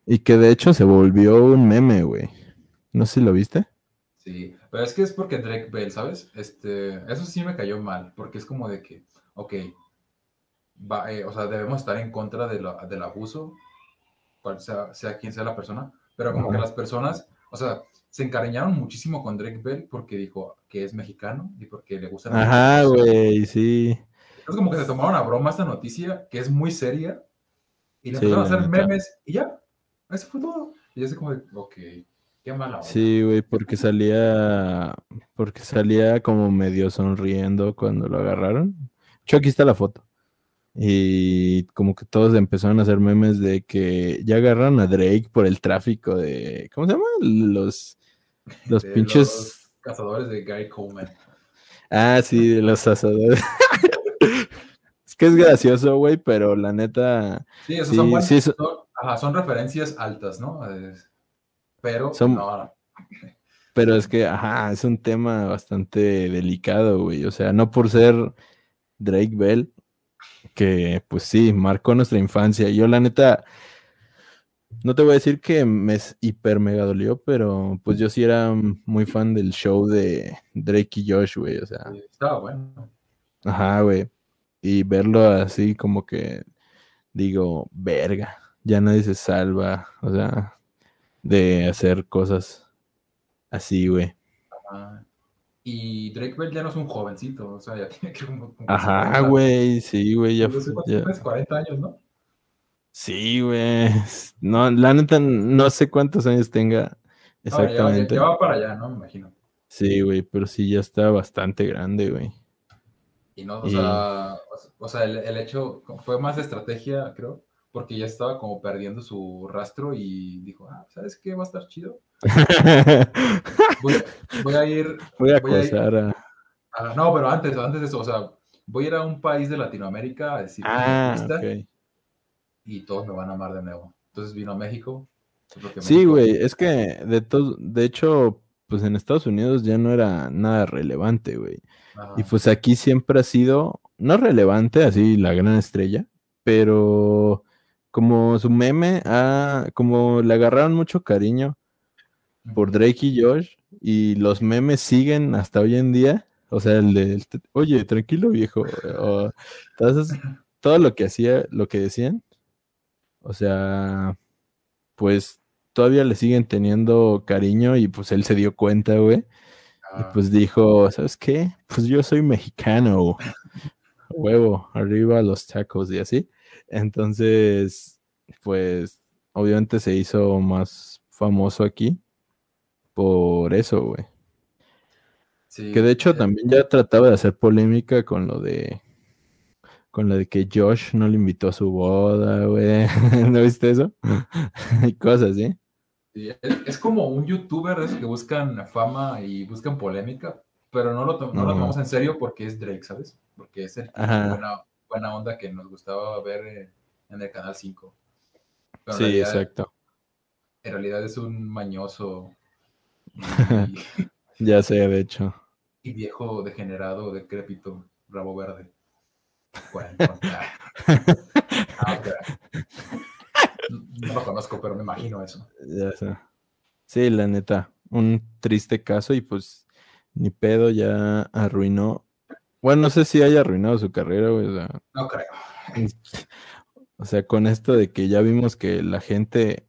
Y que de hecho se volvió un meme, güey. No sé si lo viste. Sí, pero es que es porque Drake Bell, ¿sabes? Este, eso sí me cayó mal, porque es como de que, ok, va, eh, o sea, debemos estar en contra de la- del abuso, cual sea, sea quien sea la persona, pero como que las personas, o sea, se encariñaron muchísimo con Drake Bell porque dijo que es mexicano y porque le gustan Ajá, güey, sí. Es como que se tomaron a broma esta noticia, que es muy seria, y le Sí, empezaron a hacer memes, y ya, eso fue todo. Y yo así como de, ok, qué mala onda. Sí, güey, porque salía, porque salía como medio sonriendo cuando lo agarraron. Yo aquí está la foto. Y como que todos empezaron a hacer memes de que ya agarraron a Drake por el tráfico de, ¿cómo se llama? Los, los De pinches... los cazadores de Gary Coleman. Ah, sí, de los asadores. es que es gracioso, güey, pero la neta, Sí, esos Sí, son buenos. sí, son, ajá, son referencias altas, ¿no? Pero Son- no, pero es que, ajá, es un tema bastante delicado, güey. O sea, no por ser Drake Bell, que pues sí, marcó nuestra infancia. Yo la neta, no te voy a decir que me es hiper mega dolió, pero pues yo sí era muy fan del show de Drake y Josh, güey. O sea, estaba bueno. ajá, güey. Y verlo así como que digo, verga, ya nadie se salva, o sea, de hacer cosas así, güey. Ajá. Y Drake Bell ya no es un jovencito, o sea, ya tiene que como, como Ajá, 50, güey, sí, güey, ya, no ya- tienes, 40 años, ¿no? Sí, güey. No, la neta, no sé cuántos años tenga No, ya- exactamente. Ya, ya va para allá, ¿no? Me imagino. Sí, güey, pero sí ya está bastante grande, güey. Y no, o Y- sea, o sea, el, el hecho fue más estrategia, creo, porque ya estaba como perdiendo su rastro y dijo, ah, ¿sabes qué? Va a estar chido. Voy, voy a ir, Voy a Voy a ir- acosar a... a- no, pero antes, antes de eso, o sea, voy a ir a un país de Latinoamérica a decir Ah, y todos me van a amar de nuevo. Entonces vino a México. Sí, güey, es que de todo, de hecho, pues en Estados Unidos ya no era nada relevante, güey. Y pues aquí siempre ha sido, no relevante, así la gran estrella, pero como su meme, ah, como le agarraron mucho cariño por Drake y Josh, y los memes siguen hasta hoy en día. O sea, el de, oye, tranquilo viejo. o todo lo que hacía, lo que decían. O sea, pues todavía le siguen teniendo cariño y pues él se dio cuenta, güey. Y Ah, pues dijo, ¿sabes qué? Pues yo soy mexicano. Huevo, arriba los tacos y así. Entonces, pues obviamente se hizo más famoso aquí por eso, güey. sí, Que de hecho eh, también ya trataba de hacer polémica con lo de con lo de que Josh no le invitó a su boda, güey. ¿No viste eso? y cosas sí, es, es como un youtuber que buscan fama y buscan polémica, pero no lo, to- no lo tomamos en serio porque es Drake, ¿sabes? Porque es el buena, buena onda que nos gustaba ver en el Canal 5. Pero en Sí, realidad- exacto. En realidad es un mañoso Ya sé, de hecho. y viejo degenerado, decrépito, rabo verde. Ah. No lo conozco, pero me imagino eso. Ya sé. Sí, la neta, un triste caso y pues ni pedo ya arruinó. Bueno, no sé si haya arruinado su carrera, güey. O sea, No creo. o sea, con esto de que ya vimos que la gente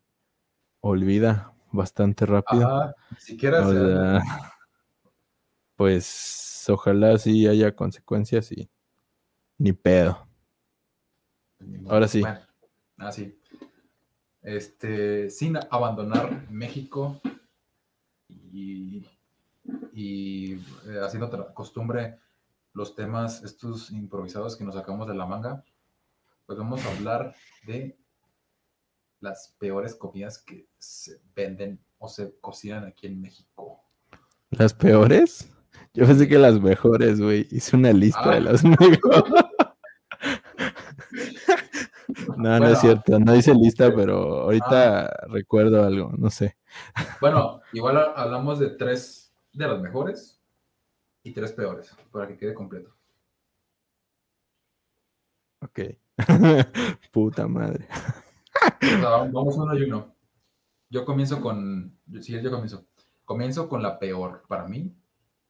olvida bastante rápido. Ajá, siquiera o se- sea, pues ojalá sí haya consecuencias y ni pedo. Ni modo. Ahora sí. Bueno, ah, sí. Este, sin abandonar México y, y eh, haciendo costumbre los temas estos improvisados que nos sacamos de la manga, pues vamos a hablar de las peores comidas que se venden o se cocinan aquí en México. ¿Las peores? Yo pensé que las mejores, güey. Hice una lista de Ah. las mejores. No, no es cierto, no hice lista, pero ahorita recuerdo algo, no sé. Bueno, igual ha- hablamos de tres de las mejores y tres peores, para que quede completo. Ok. Puta madre. Sea, vamos uno y uno. Yo comienzo con. Sí, yo comienzo. Comienzo con la peor. Para mí,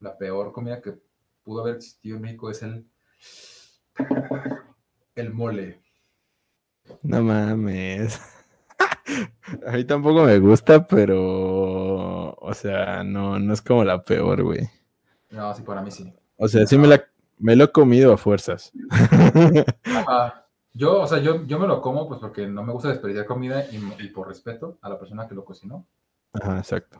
la peor comida que pudo haber existido en México es el. El mole. No mames. A mí tampoco me gusta, pero. O sea, no, no es como la peor, güey. No, sí, para mí sí. O sea, sí me, la, me lo he comido a fuerzas. Ajá. Yo, o sea, yo, yo me lo como pues porque no me gusta desperdiciar comida y, y por respeto a la persona que lo cocinó. Ajá, exacto.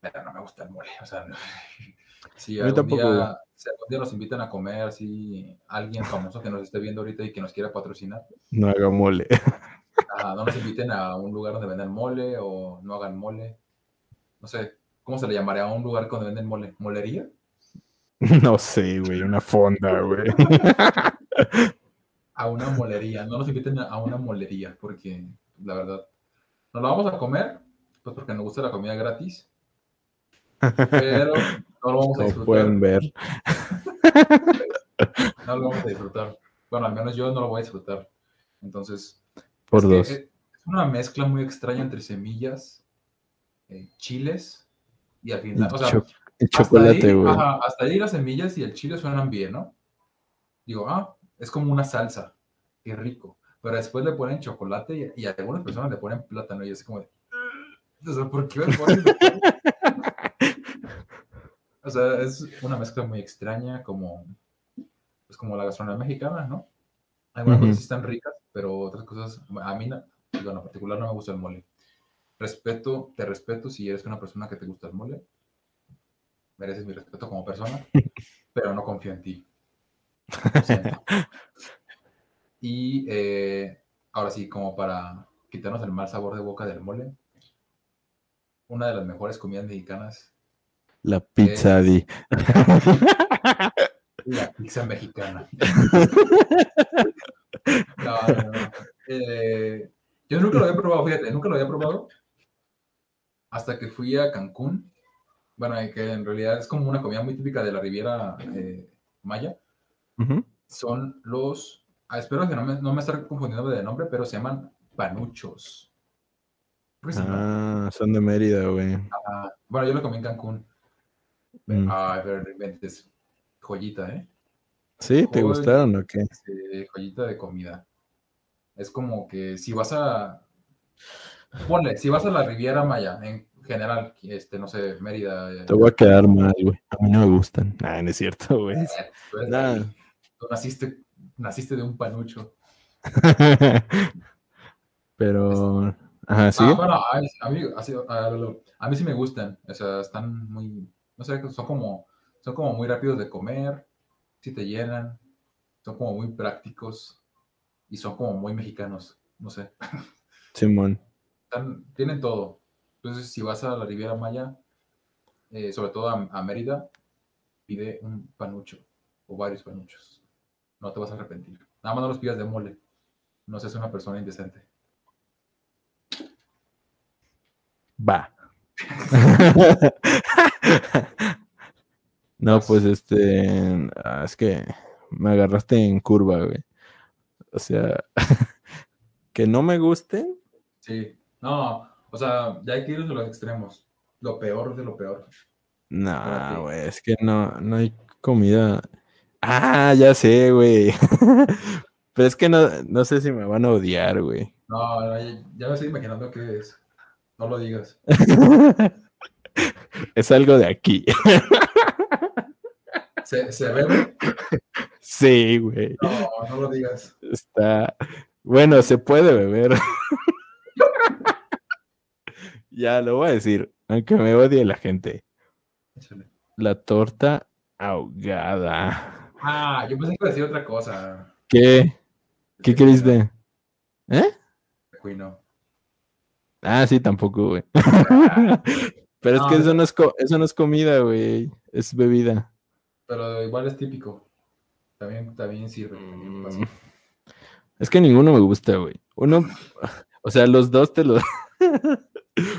Pero no me gusta el mole. O sea, no. si, algún tampoco, día, si algún día nos invitan a comer así, alguien famoso que nos esté viendo ahorita y que nos quiera patrocinar, No haga mole. ah, no nos inviten a un lugar donde venden mole o no hagan mole. No sé, ¿cómo se le llamaría a un lugar donde venden mole? ¿Molería? No sé, güey, una fonda, güey. A una molería. No nos inviten a una molería porque, la verdad, nos lo vamos a comer, pues porque nos gusta la comida gratis, pero no lo vamos a disfrutar. pueden ver. No lo vamos a disfrutar. Bueno, al menos yo no lo voy a disfrutar. Entonces, Por es dos. es una mezcla muy extraña entre semillas, eh, chiles y al Y, final, o sea, cho- y hasta chocolate, ahí, güey. ajá, hasta ahí las semillas y el chile suenan bien, ¿no? Digo, ah, es como una salsa, qué rico. Pero después le ponen chocolate y, y algunas personas le ponen plátano y es como de, "Ugh". o sea, ¿por qué me ponen? O sea, es una mezcla muy extraña, como, pues como la gastronomía mexicana, ¿no? Algunas Ujú. cosas están ricas, pero otras cosas, a mí, no- digo, en particular no me gusta el mole. Respeto, te respeto si eres una persona que te gusta el mole. Mereces mi respeto como persona, pero no confío en ti. Y eh, ahora sí, como para quitarnos el mal sabor de boca del mole, una de las mejores comidas mexicanas, La pizza, di. la pizza mexicana. No, no, no. Eh, yo nunca lo había probado, fíjate, nunca lo había probado hasta que fui a Cancún. Bueno, que en realidad es como una comida muy típica de la Riviera eh, Maya. Ujú. Son los, ah, espero que no me, no me esté confundiendo de nombre, pero se llaman panuchos. Ah, son de Mérida, güey. Ah, bueno, yo lo comí en Cancún. Mm. Ay, pero no inventes. Joyita, ¿eh? ¿Sí? ¿Te Joy- gustaron o qué? este, joyita de comida. Es como que si vas a. Ponle, si vas a la Riviera Maya, en general, este, no sé, Mérida. eh, Te voy a quedar mal, güey. A mí no me gustan. Nah, no es cierto, güey. eh, tú eres de Nah. ahí, tú naciste, naciste de un panucho. Pero. Ajá, Ah, ¿sí? bueno, a mí, a mí sí me gustan. O sea, están muy. No sé, son como, son como muy rápidos de comer. Si te llenan. Son como muy prácticos. Y son como muy mexicanos. No sé. Simón. están- tienen todo. Entonces, si vas a la Riviera Maya, eh, sobre todo a, a Mérida, pide un panucho o varios panuchos. No te vas a arrepentir. Nada más no los pidas de mole. No seas una persona indecente. Va. no, pues este. ah, es que me agarraste en curva, güey. O sea, que no me gusten. Sí. No, o sea, ya hay que ir a los extremos. Lo peor de lo peor. No, güey, es que no, no hay comida. Ah, ya sé, güey. Pero es que no, no sé si me van a odiar, güey. No, no, ya, me estoy imaginando qué es. No lo digas. Es algo de aquí. ¿Se, se bebe? Sí, güey. No, no lo digas. Está. Bueno, se puede beber. ya lo voy a decir, aunque me odie la gente. La torta ahogada. Ah, yo pensé que iba a decir otra cosa. ¿Qué? ¿Qué queriste? ¿Eh? Cuino. Ah, sí, tampoco, güey. Pero es que es- eso no es, co- eso no es comida, güey. Es bebida. Pero igual es típico. También, también sirve. también. Mm. Es que ninguno me gusta, güey. Uno, o sea, los dos te los.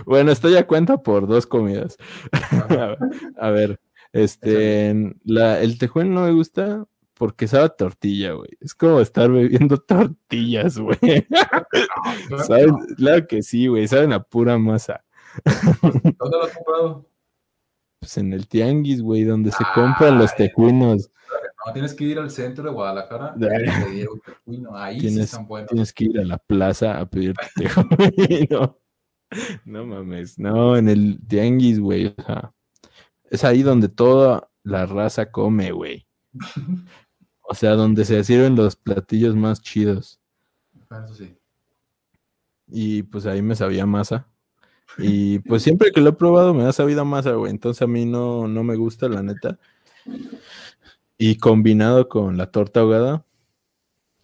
bueno, estoy a cuenta por dos comidas. A ver, este, la, el tejuino no me gusta porque sabe tortilla, güey. Es como estar bebiendo tortillas, güey. No. Claro que sí, güey. Saben a pura masa. ¿Dónde lo has comprado? Pues en el tianguis, güey, donde se compran los tejuinos. No, tienes que ir al centro de Guadalajara y pedir un tejuino. Ahí sí Tienes, están buenos. tienes que ir a la plaza a pedir tejuino. No mames, no, en el tianguis, güey. O sea, es ahí donde toda la raza come, güey. O sea, donde se sirven los platillos más chidos. Bueno, eso sí. Y pues ahí me sabía masa. Y pues siempre que lo he probado me ha sabido masa, güey. Entonces a mí no, no me gusta, la neta. Y combinado con la torta ahogada.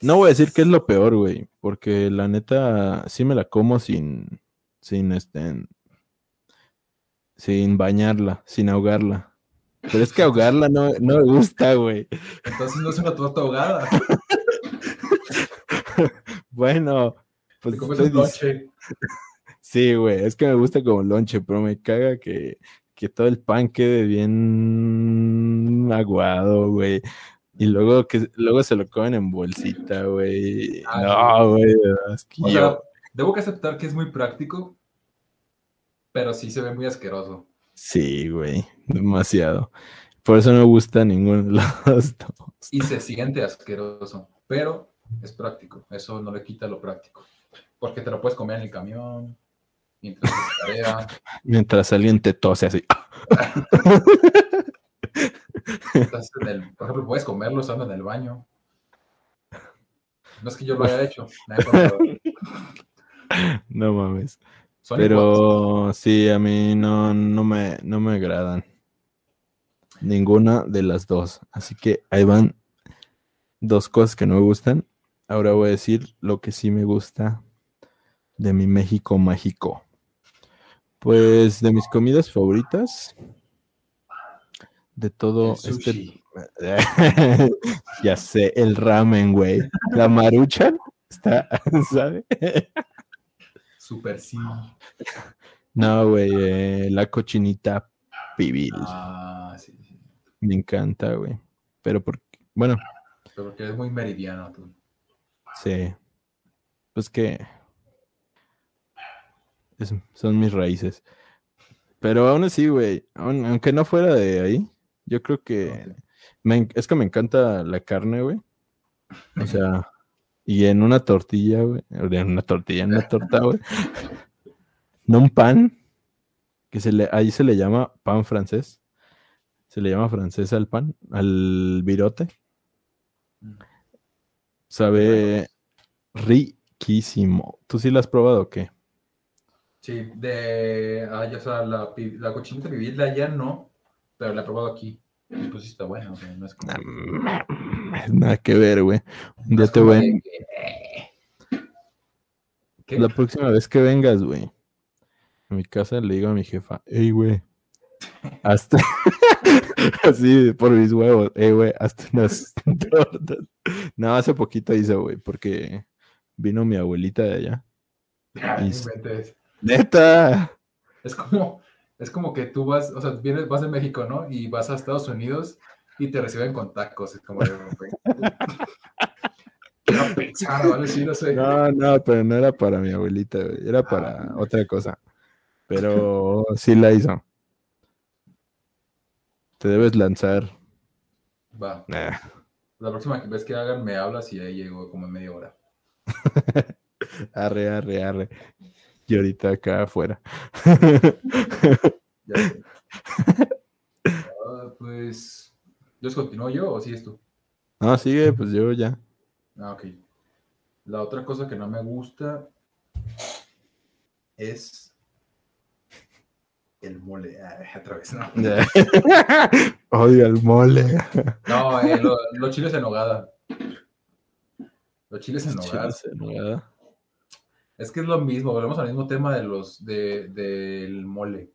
No voy a decir que es lo peor, güey. Porque la neta sí me la como sin, sin este, sin bañarla, sin ahogarla. Pero es que ahogarla no, no me gusta, güey. Entonces no es una torta ahogada. Bueno, pues Te comes un lonche. Sí, güey, es que me gusta como lonche, pero me caga que, que todo el pan quede bien aguado, güey. Y luego que luego se lo comen en bolsita, güey. Ah, No, güey, O sea, debo que aceptar que es muy práctico, pero sí se ve muy asqueroso. Sí, güey, demasiado. Por eso no me gusta ninguno de los dos. Y se siente asqueroso, pero es práctico. Eso no le quita lo práctico. Porque te lo puedes comer en el camión, mientras haces tarea, Mientras alguien te tose así. estás en el, por ejemplo, puedes comerlo estando en el baño. No es que yo lo haya hecho. No mames. Son iguales. Pero sí, a mí no, no, me, no me agradan. Ninguna de las dos. Así que ahí van dos cosas que no me gustan. Ahora voy a decir lo que sí me gusta de mi México mágico. Pues de mis comidas favoritas. De todo El este. ya sé, el ramen, güey. La maruchan está, ¿sabe? Super sí. No, güey, eh, la cochinita pibil. Ah, sí, sí. Me encanta, güey. Pero porque, bueno, Pero porque es muy meridiano tú. sí. Pues que es- son mis raíces. Pero aún así, güey, aun- aunque no fuera de ahí, yo creo que me es que me encanta la carne, güey. O sea, y en una tortilla, güey, en una tortilla, en una torta, güey. No un pan, que se le, ahí se le llama pan francés. Se le llama francés al pan, al virote. Mm. Sabe riquísimo. ¿Tú sí lo has probado o qué? Sí, de. Ah, ya, o sea, la, la cochinita pibil de allá no, pero la he probado aquí. Y pues sí está buena, o sea, no es como. Nada que ver, güey. Un día te voy eh. ¿Qué? La próxima vez que vengas, güey, a mi casa le digo a mi jefa, ey, güey, hasta así por mis huevos, ey, güey, hasta unas tortas. No, hace poquito hice, güey, porque vino mi abuelita de allá. Y-. ¡Neta! Es como, es como que tú vas, o sea, vienes, vas de México, ¿no? Y vas a Estados Unidos y te reciben con tacos. Es como pensar, ¿vale? Sí, no sé. No, no, pero no era para mi abuelita, era para otra cosa. Pero sí la hizo. Te debes lanzar. Va. Nah. La próxima vez que hagan, me hablas y ahí llego como en media hora. Arre, arre, arre. Y ahorita acá afuera. Ya sé. Ah, pues. ¿Yo continúo yo o sigues tú? No, sigue, pues yo ya. Ah, ok. La otra cosa que no me gusta es el mole. Ah, otra vez, no. Odio el mole. No, eh, lo- los chiles en nogada. Los chiles en nogada. Es que es lo mismo, volvemos al mismo tema de los de, del mole.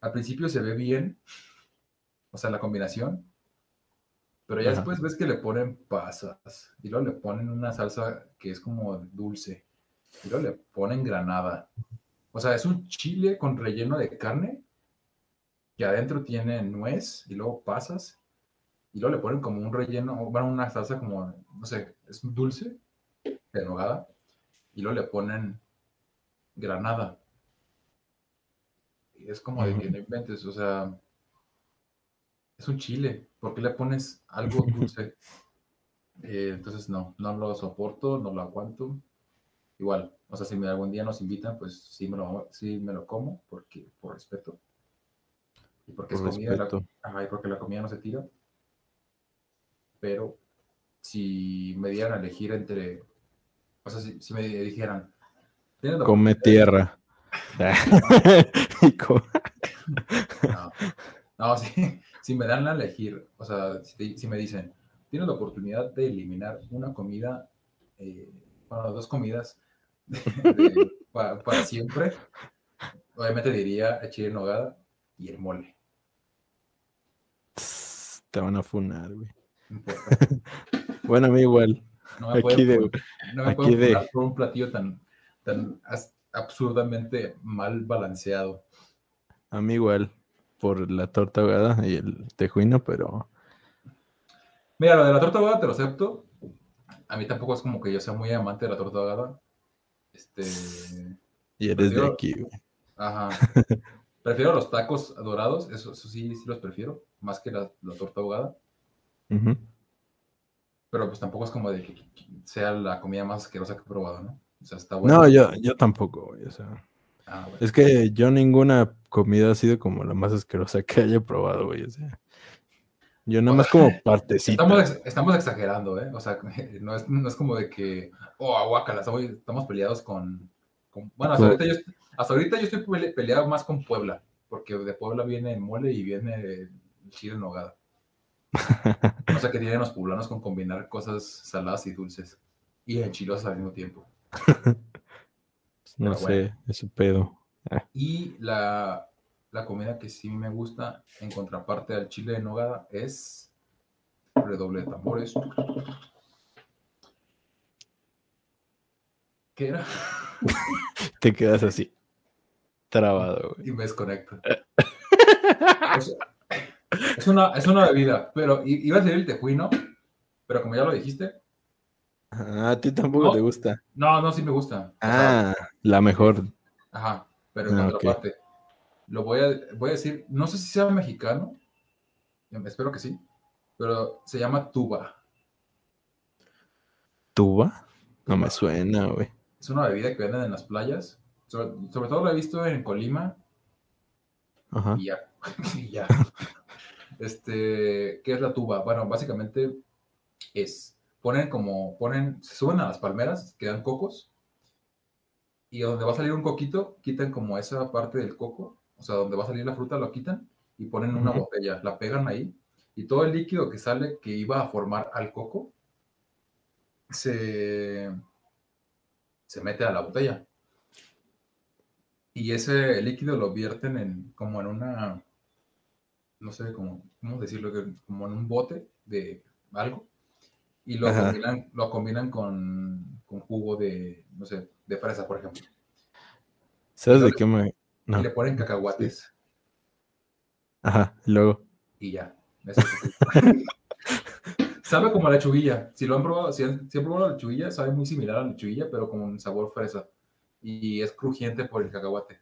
Al principio se ve bien, o sea, la combinación, pero ya Ajá. después ves que le ponen pasas y luego le ponen una salsa que es como dulce y luego le ponen granada. O sea, es un chile con relleno de carne que adentro tiene nuez y luego pasas y luego le ponen como un relleno, bueno, una salsa como, no sé, es dulce, de nogada, y luego le ponen granada. Y es como de que no inventes, o sea, es un chile, ¿por qué le pones algo dulce? Eh, entonces no, no lo soporto, no lo aguanto. Igual, o sea, si me, algún día nos invitan, pues sí me lo, sí me lo como, porque, por respeto. Y porque Por es comida, la- ajá, y porque la comida no se tira. Pero si me dieran a elegir entre O sea, si, si me dijeran, "Tienes la Come tierra. No, no sí, si me dan a elegir, o sea, si, te- si me dicen, tienes la oportunidad de eliminar una comida, eh, bueno, dos comidas de- de- pa- para siempre, obviamente diría el chile en nogada y el mole. Te van a funar, güey. No. Bueno, a mí igual. No me Aquí pueden de- no me aquí pueden de- funar por un platillo tan, tan absurdamente mal balanceado. A mí igual. Por la torta ahogada y el tejuino, pero Mira, lo de la torta ahogada te lo acepto. A mí tampoco es como que yo sea muy amante de la torta ahogada. Este. y eres de Prefiero- aquí, güey. Ajá. Prefiero los tacos dorados, eso, eso sí, sí los prefiero, más que la, la torta ahogada. Pero pues tampoco es como de que sea la comida más asquerosa que he probado, ¿no? O sea, está bueno. No, yo, yo tampoco, güey. O sea, Ah, bueno. es que yo ninguna comida ha sido como la más asquerosa que haya probado, güey. O sea, yo nada más como partecita. Estamos, ex- estamos exagerando, ¿eh? O sea, no es, no es como de que, oh, aguacala, estamos, peleados con, con- Bueno, hasta Con- ahorita, yo, hasta ahorita yo estoy pele- peleado más con Puebla, porque de Puebla viene el mole y viene el chile en nogada. No sé qué tienen los poblanos con combinar cosas saladas y dulces y enchilosas al mismo tiempo. No Pero sé, bueno. ese pedo. Y la, la comida que sí me gusta en contraparte al chile de nogada es redoble de tambores. ¿Qué era? Te quedas así. Trabado, güey. Y me desconecto. Es, es una, es una bebida, pero iba a decir el tejuino, pero como ya lo dijiste, Ah, a ti tampoco No. te gusta. no, no, sí me gusta. O sea, Ah, la mejor. Ajá, pero en Ah, contraparte. Lo voy a, voy a decir, no sé si sea mexicano, em, espero que sí, pero se llama tuba. ¿Tuba? No me suena, güey. Es una bebida que venden en las playas. Sobre, sobre todo la he visto en Colima Ajá. y ya. y ya. Este, ¿qué es la tuba? Bueno, básicamente es, ponen como, ponen, se suben a las palmeras, quedan cocos, y donde va a salir un coquito, quitan como esa parte del coco, o sea, donde va a salir la fruta lo quitan y ponen una botella, la pegan ahí, y todo el líquido que sale que iba a formar al coco, se, se mete a la botella. Y ese líquido lo vierten en, como en una, no sé cómo, cómo decirlo, que- como en un bote de algo. Y lo Ajá. combinan, lo combinan con, con jugo de, no sé, de fresa, por ejemplo. ¿Sabes de qué me.? No. Y le ponen cacahuates Ajá, y luego. y ya. Eso es todo. sabe como a lechuguilla. Si lo han probado, si han, si han probado la lechuguilla, sabe muy similar a la lechuguilla, pero con un sabor fresa. Y es crujiente por el cacahuate.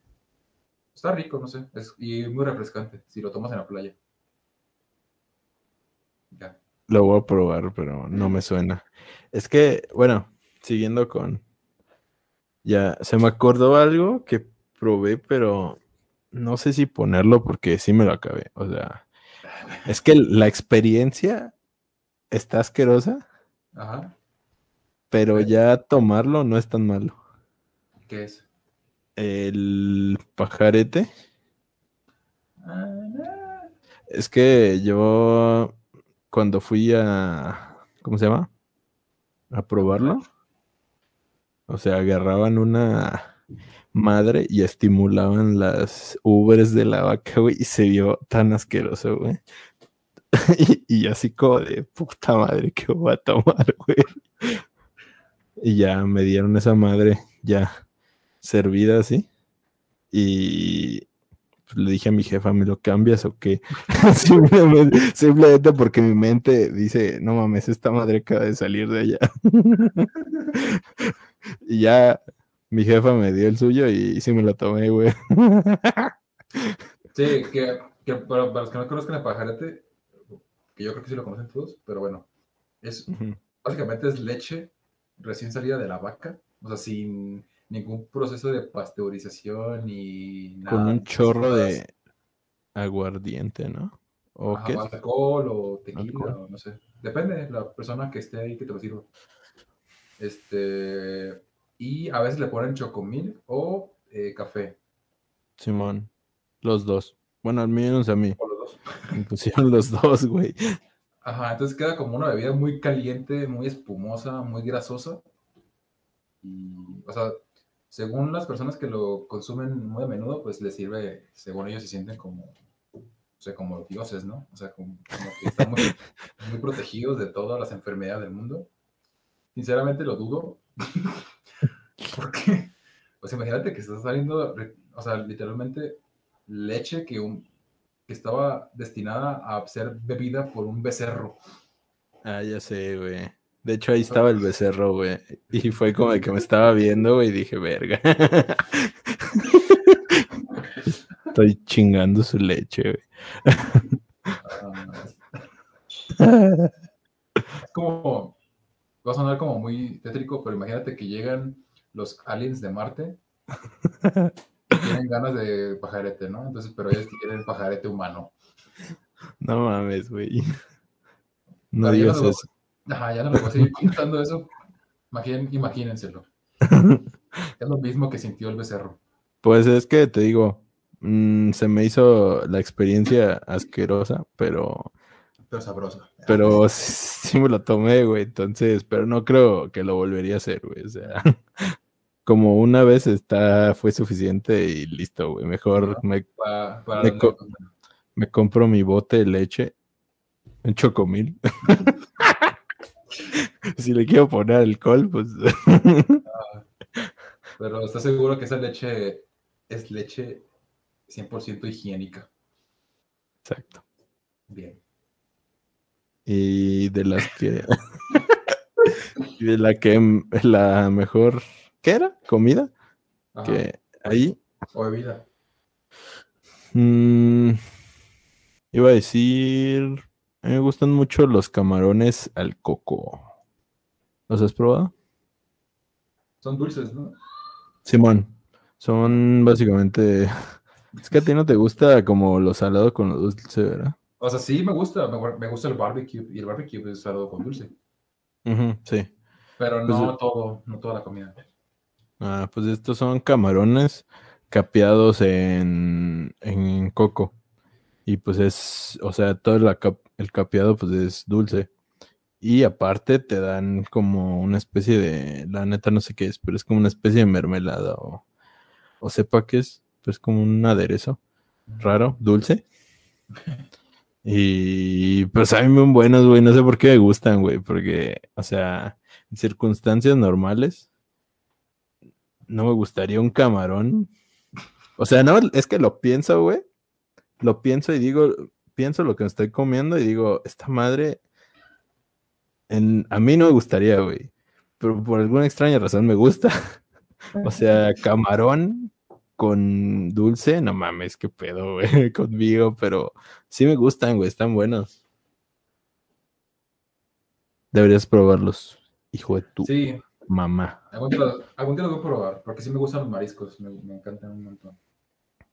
Está rico, no sé. Es, y muy refrescante si lo tomas en la playa. Ya. Lo voy a probar, pero no me suena. Es que, bueno, siguiendo con. Ya, se me acordó algo que probé, pero no sé si ponerlo porque sí me lo acabé. O sea, es que la experiencia está asquerosa, Ajá. pero ya tomarlo no es tan malo. ¿Qué es? El pajarete. Ah, no. Es que yo cuando fui a, ¿cómo se llama? A probarlo. O sea, agarraban una madre y estimulaban las ubres de la vaca, güey, y se vio tan asqueroso, güey. y, así como de puta madre, ¿qué voy a tomar, güey? Y ya me dieron esa madre ya servida así. Y le dije a mi jefa, ¿me lo cambias o qué? simplemente, simplemente porque mi mente dice, no mames, esta madre acaba de salir de allá. y ya mi jefa me dio el suyo y sí me lo tomé, güey. Sí, que, que para, para los que no conozcan el pajarete, que yo creo que sí lo conocen todos, pero bueno, es básicamente es leche recién salida de la vaca, o sea, sin ningún proceso de pasteurización ni nada. Con un chorro de aguardiente, ¿no? ¿O Ajá, qué? alcohol o tequila, Alcohol. o no sé. Depende de la persona que esté ahí que te lo sirva. Este, y a veces le ponen chocomil o eh, café. Simón. Los dos. Bueno, al menos a mí. O los dos. Me pusieron los dos, güey. Ajá, entonces queda como una bebida muy caliente, muy espumosa, muy grasosa. Y, o sea, según las personas que lo consumen muy a menudo, pues les sirve, según ellos se sienten como, o sea, como dioses, ¿no? O sea, como, como que están muy, muy protegidos de todas las enfermedades del mundo. Sinceramente lo dudo. Porque, pues imagínate que estás saliendo, o sea, literalmente leche que, un, que estaba destinada a ser bebida por un becerro. Ah, ya sé, güey. De hecho, ahí estaba el becerro, güey. Y fue como de que me estaba viendo, güey, y dije, verga. Estoy chingando su leche, güey. Es como, va a sonar como muy tétrico, pero imagínate que llegan los aliens de Marte y tienen ganas de pajarete, ¿no? Entonces, pero ellos quieren pajarete humano. No mames, güey. No digas eso. Ajá, ya no les voy a seguir contando eso. Imaginen- imagínenselo. Es lo mismo que sintió el becerro. Pues es que te digo, mm, se me hizo la experiencia asquerosa, pero, Pero sabroso. pero sí me lo tomé, güey. Entonces, pero no creo que lo volvería a hacer, güey. O sea, como una vez está, fue suficiente y listo, güey. Mejor me, Para, para Me la co- anécdota. me compro mi bote de leche, un chocomil. Si le quiero poner alcohol, pues Pero ¿estás seguro que esa leche es leche 100% higiénica? exacto. Bien. Y de las que. y de la que la mejor. ¿Qué era? ¿Comida? Ajá. Que ahí. O bebida. mm, iba a decir. A mí me gustan mucho los camarones al coco. ¿Los has probado? Son dulces, ¿no? Simón. Son básicamente. Es que a ti no te gusta como lo salado con lo dulce, ¿verdad? O sea, sí me gusta, me, gu- me gusta el barbecue y el barbecue es salado con dulce, sí. pero Pues, no todo, no toda la comida. Ah, pues estos son camarones capeados en, en coco. Y pues es, o sea, todo la cap- el capeado pues es dulce. Y aparte te dan como una especie de, la neta no sé qué es, pero es como una especie de mermelada o, o sepa qué es, pues como un aderezo raro, dulce. Y pues a mí muy buenos, güey, no sé por qué me gustan, güey, porque, o sea, en circunstancias normales no me gustaría un camarón. O sea, no, es que lo pienso, güey. Lo pienso y digo, pienso lo que me estoy comiendo y digo, esta madre, en, a mí no me gustaría, güey. Pero por alguna extraña razón me gusta. O sea, camarón con dulce, no mames, qué pedo, güey, conmigo, pero sí me gustan, güey, están buenos. Deberías probarlos, hijo de tu Sí, mamá. algún día, los- voy a probar, porque sí me gustan los mariscos, me, me encantan un montón.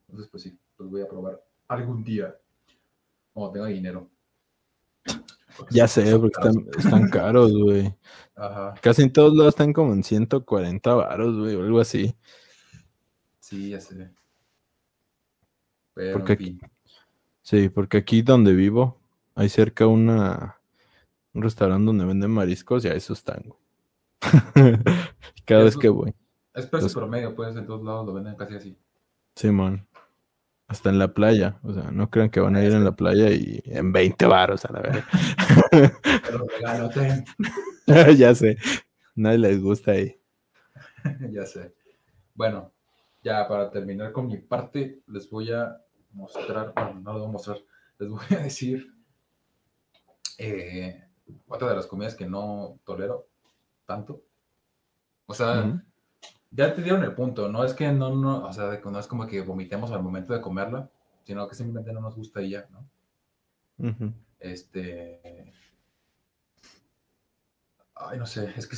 Entonces, pues sí, los voy a probar algún día, cuando tenga dinero. Porque Ya sé, porque están, están caros, güey. Casi en todos lados están como en 140 varos, güey, o algo así. sí, ya sé. Pero, Porque en aquí-. Sí, porque aquí donde vivo hay cerca una un restaurante donde venden mariscos y a eso están. güey. Cada vez que voy. Es precio los- promedio, pues, en todos lados lo venden casi así. Simón. Hasta en la playa. O sea, no crean que van a ir en la playa y en 20 varos a la vez. Ya sé. Nadie les gusta ahí. ya sé. Bueno, ya para terminar con mi parte, les voy a mostrar, bueno, no les voy a mostrar, les voy a decir eh, otra de las comidas que no tolero tanto. O sea. Ya te dieron el punto, no es que no, no, o sea, no es como que vomitemos al momento de comerla, sino que simplemente no nos gusta y ya, ¿no? Este. Ay, no sé, es que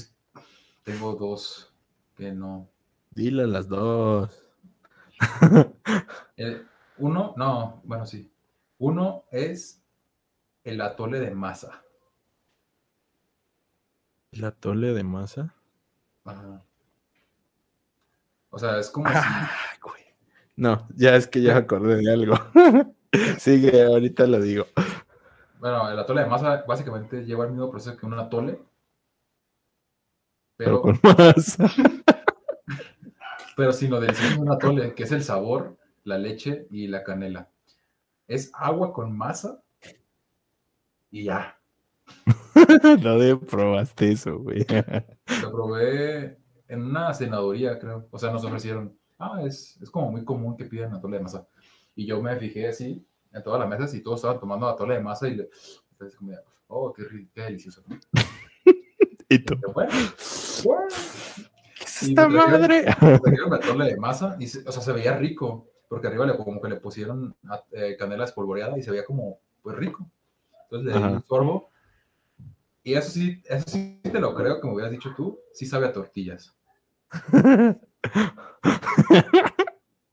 tengo dos que no. Dile las dos. El- uno, no, bueno, sí. Uno es el atole de masa. ¿El atole de masa? Ajá. O sea, es como. Ah, güey. No, ya es que ya me acordé de algo. Sigue, ahorita lo digo. Bueno, el atole de masa básicamente lleva el mismo proceso que un atole. Pero Pero, con más. pero sin lo del de un atole, que es el sabor, la leche y la canela. Es agua con masa y ya. ¿Dónde probaste eso, güey? Lo probé en una cenaduría, creo. O sea, nos ofrecieron. Ah, es, es como muy común que pidan atole de masa. Y yo me fijé así en todas las mesas y todos estaban tomando atole de masa y le. Entonces, como, oh, qué, qué delicioso. ¿Y tú? Y bueno, bueno. ¿Qué es Y esta trajeron- madre? me atole de masa y, se- o sea, se veía rico. Porque arriba le, como que le pusieron a- eh, canela espolvoreada y se veía como, pues, rico. Entonces le di un sorbo. Y eso sí, eso sí te lo creo me hubieras dicho tú. Sí sabe a tortillas.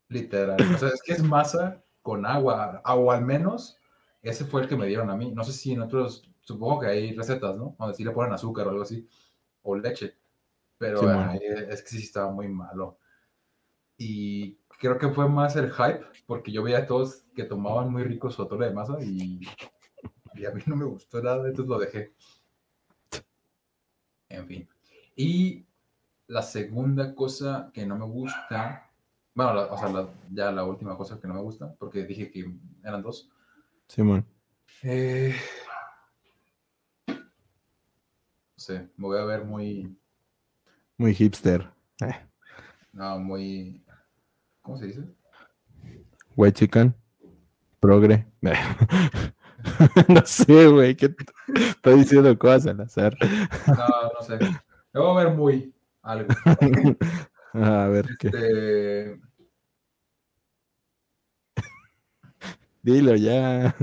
Literal. O sea, es que es masa con agua, o al menos ese fue el que me dieron a mí. No sé si en otros, supongo que hay recetas, ¿no? Donde sí le ponen azúcar o algo así, o leche. Pero Sí, eh, es que sí estaba muy malo. Y creo que fue más el hype, porque yo veía a todos que tomaban muy rico su atole de masa y, y a mí no me gustó nada, entonces lo dejé. En fin. Y la segunda cosa que no me gusta, bueno, la- o sea, la- ya la última cosa que no me gusta, porque dije que eran dos. Simón. Eh, no sé, me voy a ver muy, Muy hipster. Eh, no, muy, ¿cómo se dice? White chicken. Progre. no sé, güey. ¿Qué t- estoy diciendo cosas al azar? No, no sé. Me voy a ver muy algo. A ver qué. Este, Dilo ya.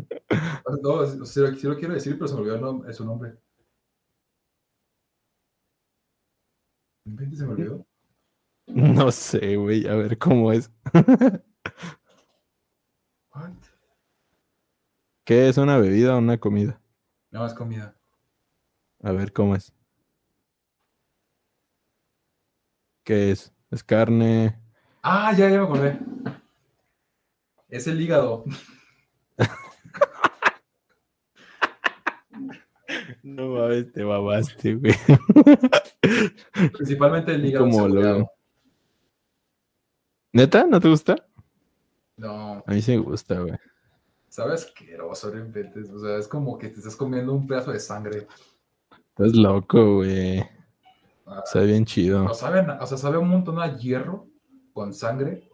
no, sí, sí lo- quiero decir, pero se me olvidó el nom- su nombre. ¿Inventes se me olvidó? No sé, güey. A ver cómo es. What? ¿Qué es una bebida o una comida? No, es comida. A ver cómo es. ¿Qué es? ¿Es carne? Ah, ya, ya me acordé. Es el hígado. No mames, te babaste, güey. Principalmente el hígado. Como lo-. ¿Neta? ¿No te gusta? No, A mí sí me gusta, güey. sabe asqueroso, no inventes. O sea, es como que te estás comiendo un pedazo de sangre. Estás loco, güey. Ah, Está bien chido. no o sea, sabe un montón a hierro con sangre.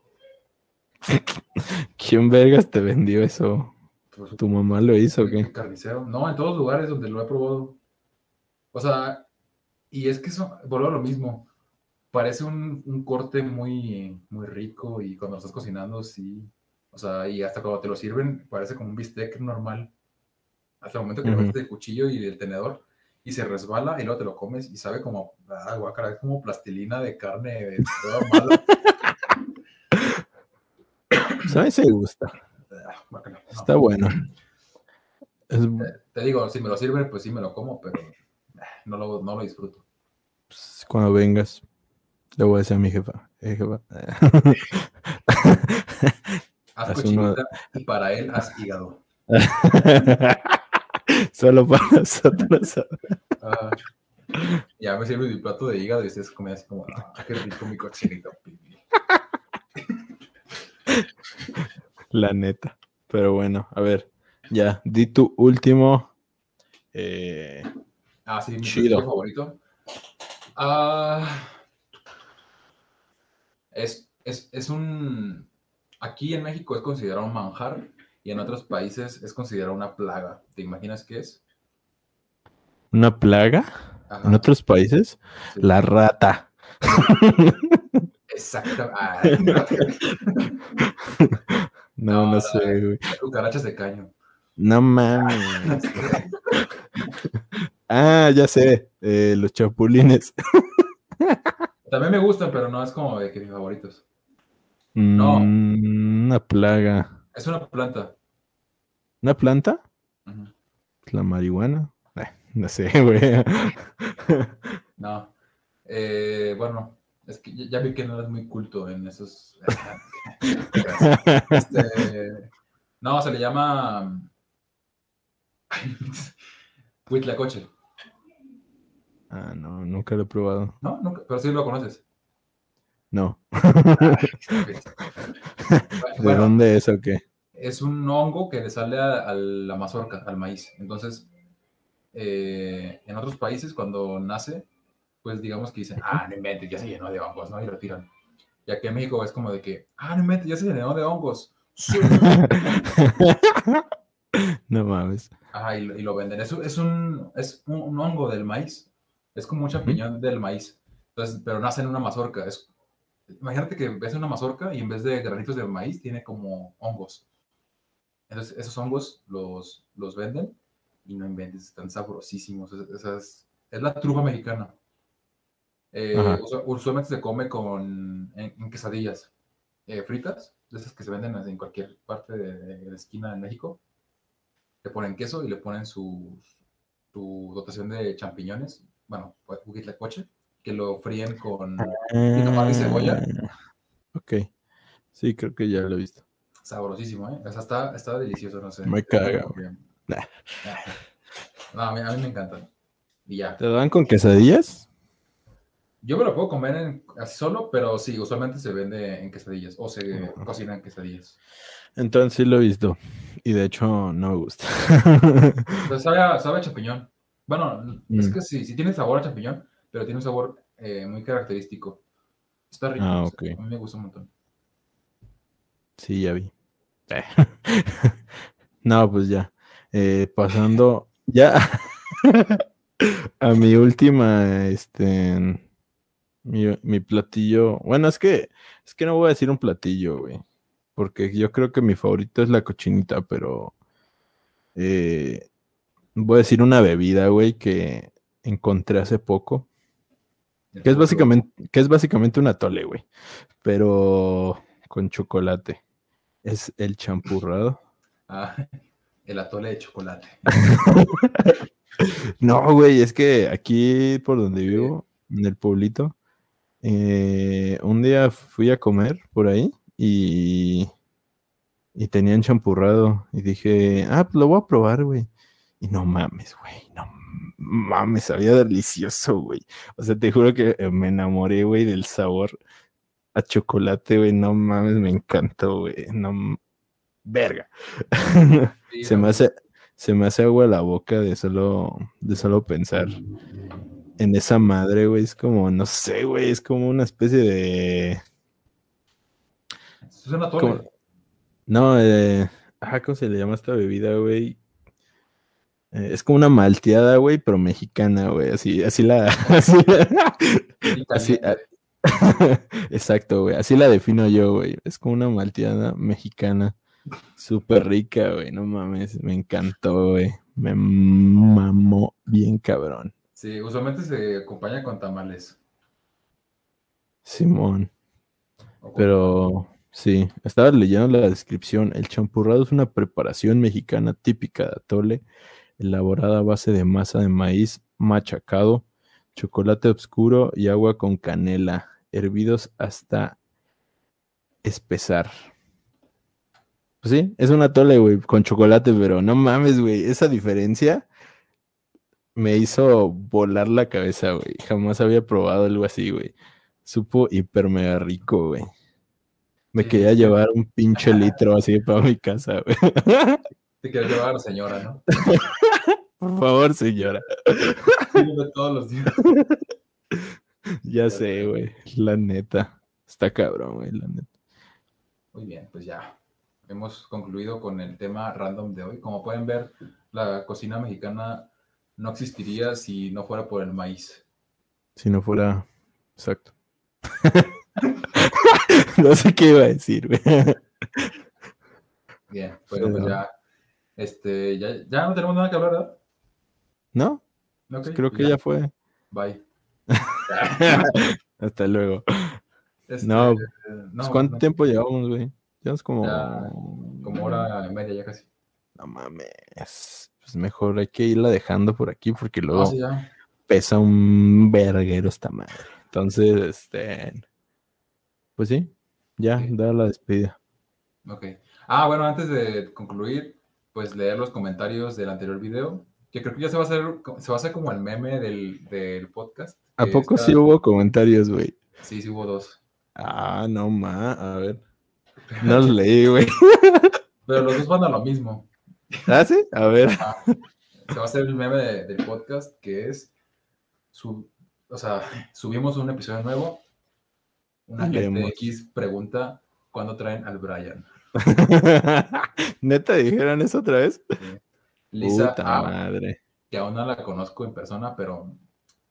¿Quién vergas te vendió eso? Pues, ¿Tu mamá lo hizo o qué? Carnicero. No, en todos lugares donde lo he probado. O sea, y es que eso, vuelvo a lo mismo. Parece un, un corte muy, muy rico y cuando lo estás cocinando, sí. O sea, y hasta cuando te lo sirven, parece como un bistec normal. Hasta el momento que Ujú. le metes el cuchillo y el tenedor y se resbala y luego te lo comes y sabe como, ah, guácala, es como plastilina de carne de toda mala. A mí sí me gusta. Ah, no. Está bueno. Es, Te digo, si me lo sirven, pues sí me lo como, pero ah, no lo, no lo disfruto. pues, cuando vengas, le voy a decir a mi jefa. Eh, jefa. Haz Haz uno- cochinita y para él haz hígado. Solo para nosotros. Ah, ya me sirve mi plato de hígado y ustedes comen así como, ah, qué rico mi cochinita. pibi". La neta. Pero bueno, a ver. Ya, di tu último. eh, Ah, sí, mi Chido. favorito. Ah, es, es, es un... Aquí en México es considerado un manjar y en otros países es considerado una plaga. ¿Te imaginas qué es? ¿Una plaga? Ajá, En otros países, sí. la rata. Exacto. Ay, no. No, No, no sé, güey. Cucarachas de caño. No mames. Ah, ya sé. eh, los chapulines. También me gustan, pero no es como de que mis favoritos. No. Mm, Una plaga. Es una planta. ¿Una planta? Ujú. La marihuana. Eh, no sé, güey. No. Eh, bueno, es que ya, vi que no eres muy culto en esos. Este, no, se le llama. Huitlacoche. Ah, no, nunca lo he probado. ¿No? Nunca, pero sí lo conoces. No. Ok. ¿De Bueno, dónde es o qué? Es un hongo que le sale a, a la mazorca, al maíz. Entonces, eh, en otros países, cuando nace, pues digamos que dicen, ah, no inventes, ya se llenó de hongos, ¿no? Y lo tiran. Y aquí en México es como de que, ah, no inventes, ya se llenó de hongos. No mames. Ajá, y, lo- y lo venden. Es, es, un, es un, un hongo del maíz. Es como un champiñón del maíz. Entonces, pero nace en una mazorca. Es, imagínate que ves una mazorca y en vez de granitos de maíz tiene como hongos. Entonces, esos hongos los, los venden y no inventes, están sabrosísimos. Es, esa es, la trufa mexicana. Eh, usualmente se come con, en, en quesadillas eh, fritas, de esas que se venden en cualquier parte de, de la esquina en México le ponen queso y le ponen su, su dotación de champiñones, bueno, pues, huitlacoche, que lo fríen con tomate y cebolla. Ah, Ok. Sí, creo que ya lo he visto. Sabrosísimo, ¿eh? O sea, está, está delicioso, no sé. Me caga, Nah. No, a mí, a mí me encantan. Y ya. ¿Te dan con quesadillas? Yo me lo puedo comer en- así solo, pero sí, usualmente se vende en quesadillas o se Ajá. cocina en quesadillas. Entonces sí lo he visto. Y de hecho no me gusta. Pero sabe a, sabe a champiñón. Bueno, es Mm. que sí, sí tiene sabor a champiñón, pero tiene un sabor eh, muy característico. Está rico. Ah, no sé, ok. A mí me gusta un montón. Sí, ya vi. No, pues ya. Eh, pasando ya a mi última, este, mi, mi platillo. Bueno, es que, es que no voy a decir un platillo, güey. Porque yo creo que mi favorito es la cochinita, pero eh, voy a decir una bebida, güey, que encontré hace poco. Que es básicamente, que es básicamente un atole, güey. Pero con chocolate. Es el champurrado. Ah, el atole de chocolate. No, güey, es que aquí por donde vivo, en el pueblito, eh, un día fui a comer por ahí y, y tenían champurrado y dije, ah, pues lo voy a probar, güey. Y no mames, güey, no mames, sabía delicioso, güey. O sea, te juro que eh, me enamoré, güey, del sabor a chocolate, güey, no mames, me encantó, güey, no, verga. Sí, se me hace, se me hace agua la boca de solo, de solo pensar en esa madre, güey. Es como, no sé, güey, es como una especie de. Es un atole. como- No, eh, ajá, ¿cómo se le llama esta bebida, güey? Eh, es como una malteada, güey, pero mexicana, güey. Así, así la. Así, caliente. exacto, güey. Así la defino yo, güey. Es como una malteada mexicana. Súper rica, güey. No mames. Me encantó, güey. Me mamó bien cabrón. Sí, usualmente se acompaña con tamales. Simón. Pero sí, estaba leyendo la descripción. El champurrado es una preparación mexicana típica de atole, elaborada a base de masa de maíz machacado, chocolate oscuro y agua con canela, hervidos hasta espesar. Pues sí, es un atole, güey, con chocolate, pero no mames, güey, esa diferencia me hizo volar la cabeza, güey. Jamás había probado algo así, güey. Supo hiper mega rico, güey. Me Sí, quería llevar un pinche litro así para mi casa, güey. Te quiero llevar a la señora, ¿no? Por favor, señora. Todos los días. Ya sé, güey. La neta. Está cabrón, güey, la neta. Muy bien, pues ya. Hemos concluido con el tema random de hoy. Como pueden ver, la cocina mexicana no existiría si no fuera por el maíz. Si no fuera. Exacto. no sé qué iba a decir, güey. Bien, bueno, pues Sí. ya. Este, ya, ya no tenemos nada que hablar, ¿verdad? ¿No? Pues Creo pues que ya fue. Bye. Hasta luego. Este, No, eh, no, Pues, ¿Cuánto no, tiempo llevamos, güey? Llevamos como. Ya, Como hora y media ya casi. No mames. Pues mejor hay que irla dejando por aquí porque luego sí, ya. pesa un verguero esta madre. Entonces, este, pues sí, ya, da la despedida. Ok. Ah, bueno, antes de concluir, pues leer los comentarios del anterior video, que creo que ya se va a hacer, se va a hacer como el meme del, del podcast. ¿A poco está- sí hubo comentarios, güey? Sí, sí hubo dos. Ah, no ma, a ver. No los leí, güey. Pero los dos van a lo mismo. ¿Ah, sí? A ver. Se va a hacer el meme de- del podcast que es, su, o sea, subimos un episodio nuevo. Una gente. X pregunta cuándo traen al Brian. ¿Neta dijeron eso otra vez? Lisa Puta A, madre. que aún no la conozco en persona, pero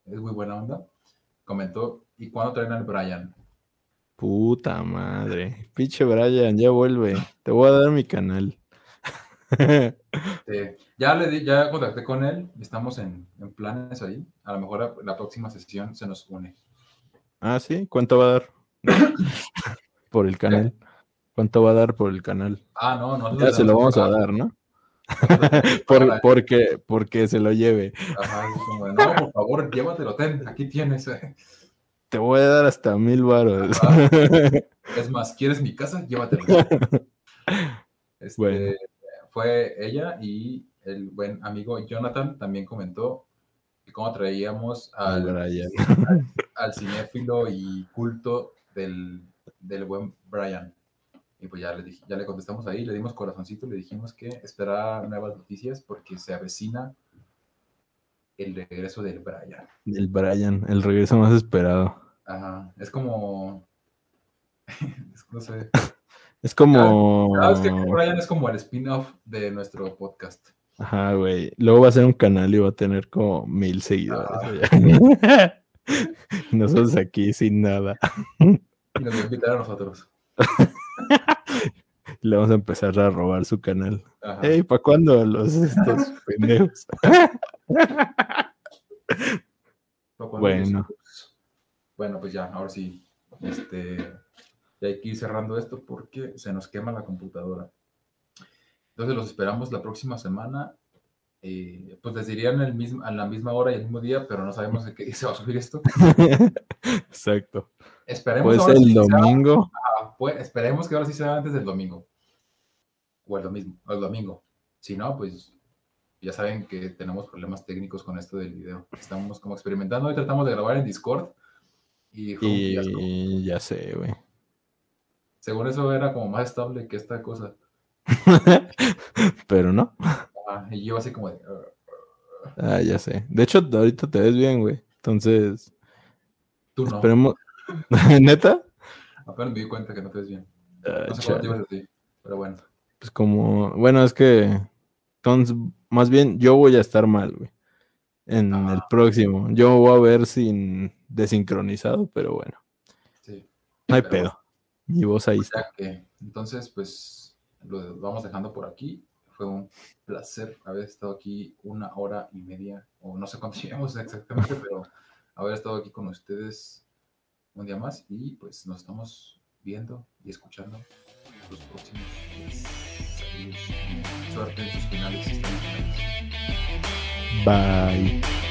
es muy buena onda, comentó, ¿y cuándo traen al Brian? Puta madre. Pinche Brian, ya vuelve. Te voy a dar mi canal. Ya le di- ya contacté con él, estamos en, en planes ahí. A lo mejor la, la próxima sesión se nos une. ah, sí. ¿Cuánto va a dar? por el canal. ¿Cuánto va a dar por el canal? Ah, no, no. Ya se lo vamos a dar, ¿no? Por- porque, porque se lo lleve. Ajá, como no, por favor, llévatelo, ten, aquí tienes. eh". Te voy a dar hasta mil varos. Ajá. Es más, ¿quieres mi casa? Llévatelo. Este, Bueno. Fue ella y el buen amigo Jonathan también comentó que cómo traíamos Al al, al cinéfilo y culto del, del buen Brian. Y pues ya le, ya le contestamos ahí, le dimos corazoncito, le dijimos que esperara nuevas noticias porque se avecina el regreso del Brian. El Brian, el regreso más esperado. Ajá, es como... es- no sé. Es como. Cada vez que Brian es como el spin-off de nuestro podcast. Ajá, güey. Luego va a ser un canal y va a tener como mil seguidores. Ah. Nosotros aquí sin nada. Y nos va a invitar a nosotros. Le vamos a empezar a robar su canal. Ajá. Ey, ¿para cuándo los estos pendejos? Bueno. Bueno, pues ya, ahora sí. Este, ya hay que ir cerrando esto porque se nos quema la computadora. Entonces los esperamos la próxima semana. Eh, pues les dirían el mismo, a la misma hora y el mismo día, pero no sabemos de qué día se va a subir esto. Exacto. Esperemos ser el sí sea- domingo. ah, pues, esperemos que ahora sí sea antes del domingo. O el domingo, o el domingo. Si no, pues ya saben que tenemos problemas técnicos con esto del video. Estamos como experimentando y tratamos de grabar en Discord. Y. Y ya sé, güey. Según eso era como más estable que esta cosa. Pero no. Y yo así como de... Ah, ya sé. De hecho, ahorita te ves bien, güey. Entonces, tú no. esperemos. ¿Neta? Apenas me di cuenta que no te ves bien. Ah, No sé cuánto llevas de ti, pero bueno. Pues como, bueno, es que, entonces, más bien yo voy a estar mal, güey. En Ah. el próximo. Yo voy a ver sin desincronizado, pero bueno, Sí. no hay Pero pedo. Mi voz ahí Pues está. ya que, entonces, pues lo vamos dejando por aquí. Fue un placer haber estado aquí una hora y media, o no sé cuánto llevamos exactamente, pero haber estado aquí con ustedes un día más y pues nos estamos viendo y escuchando los próximos días. Suerte en sus finales. Bye.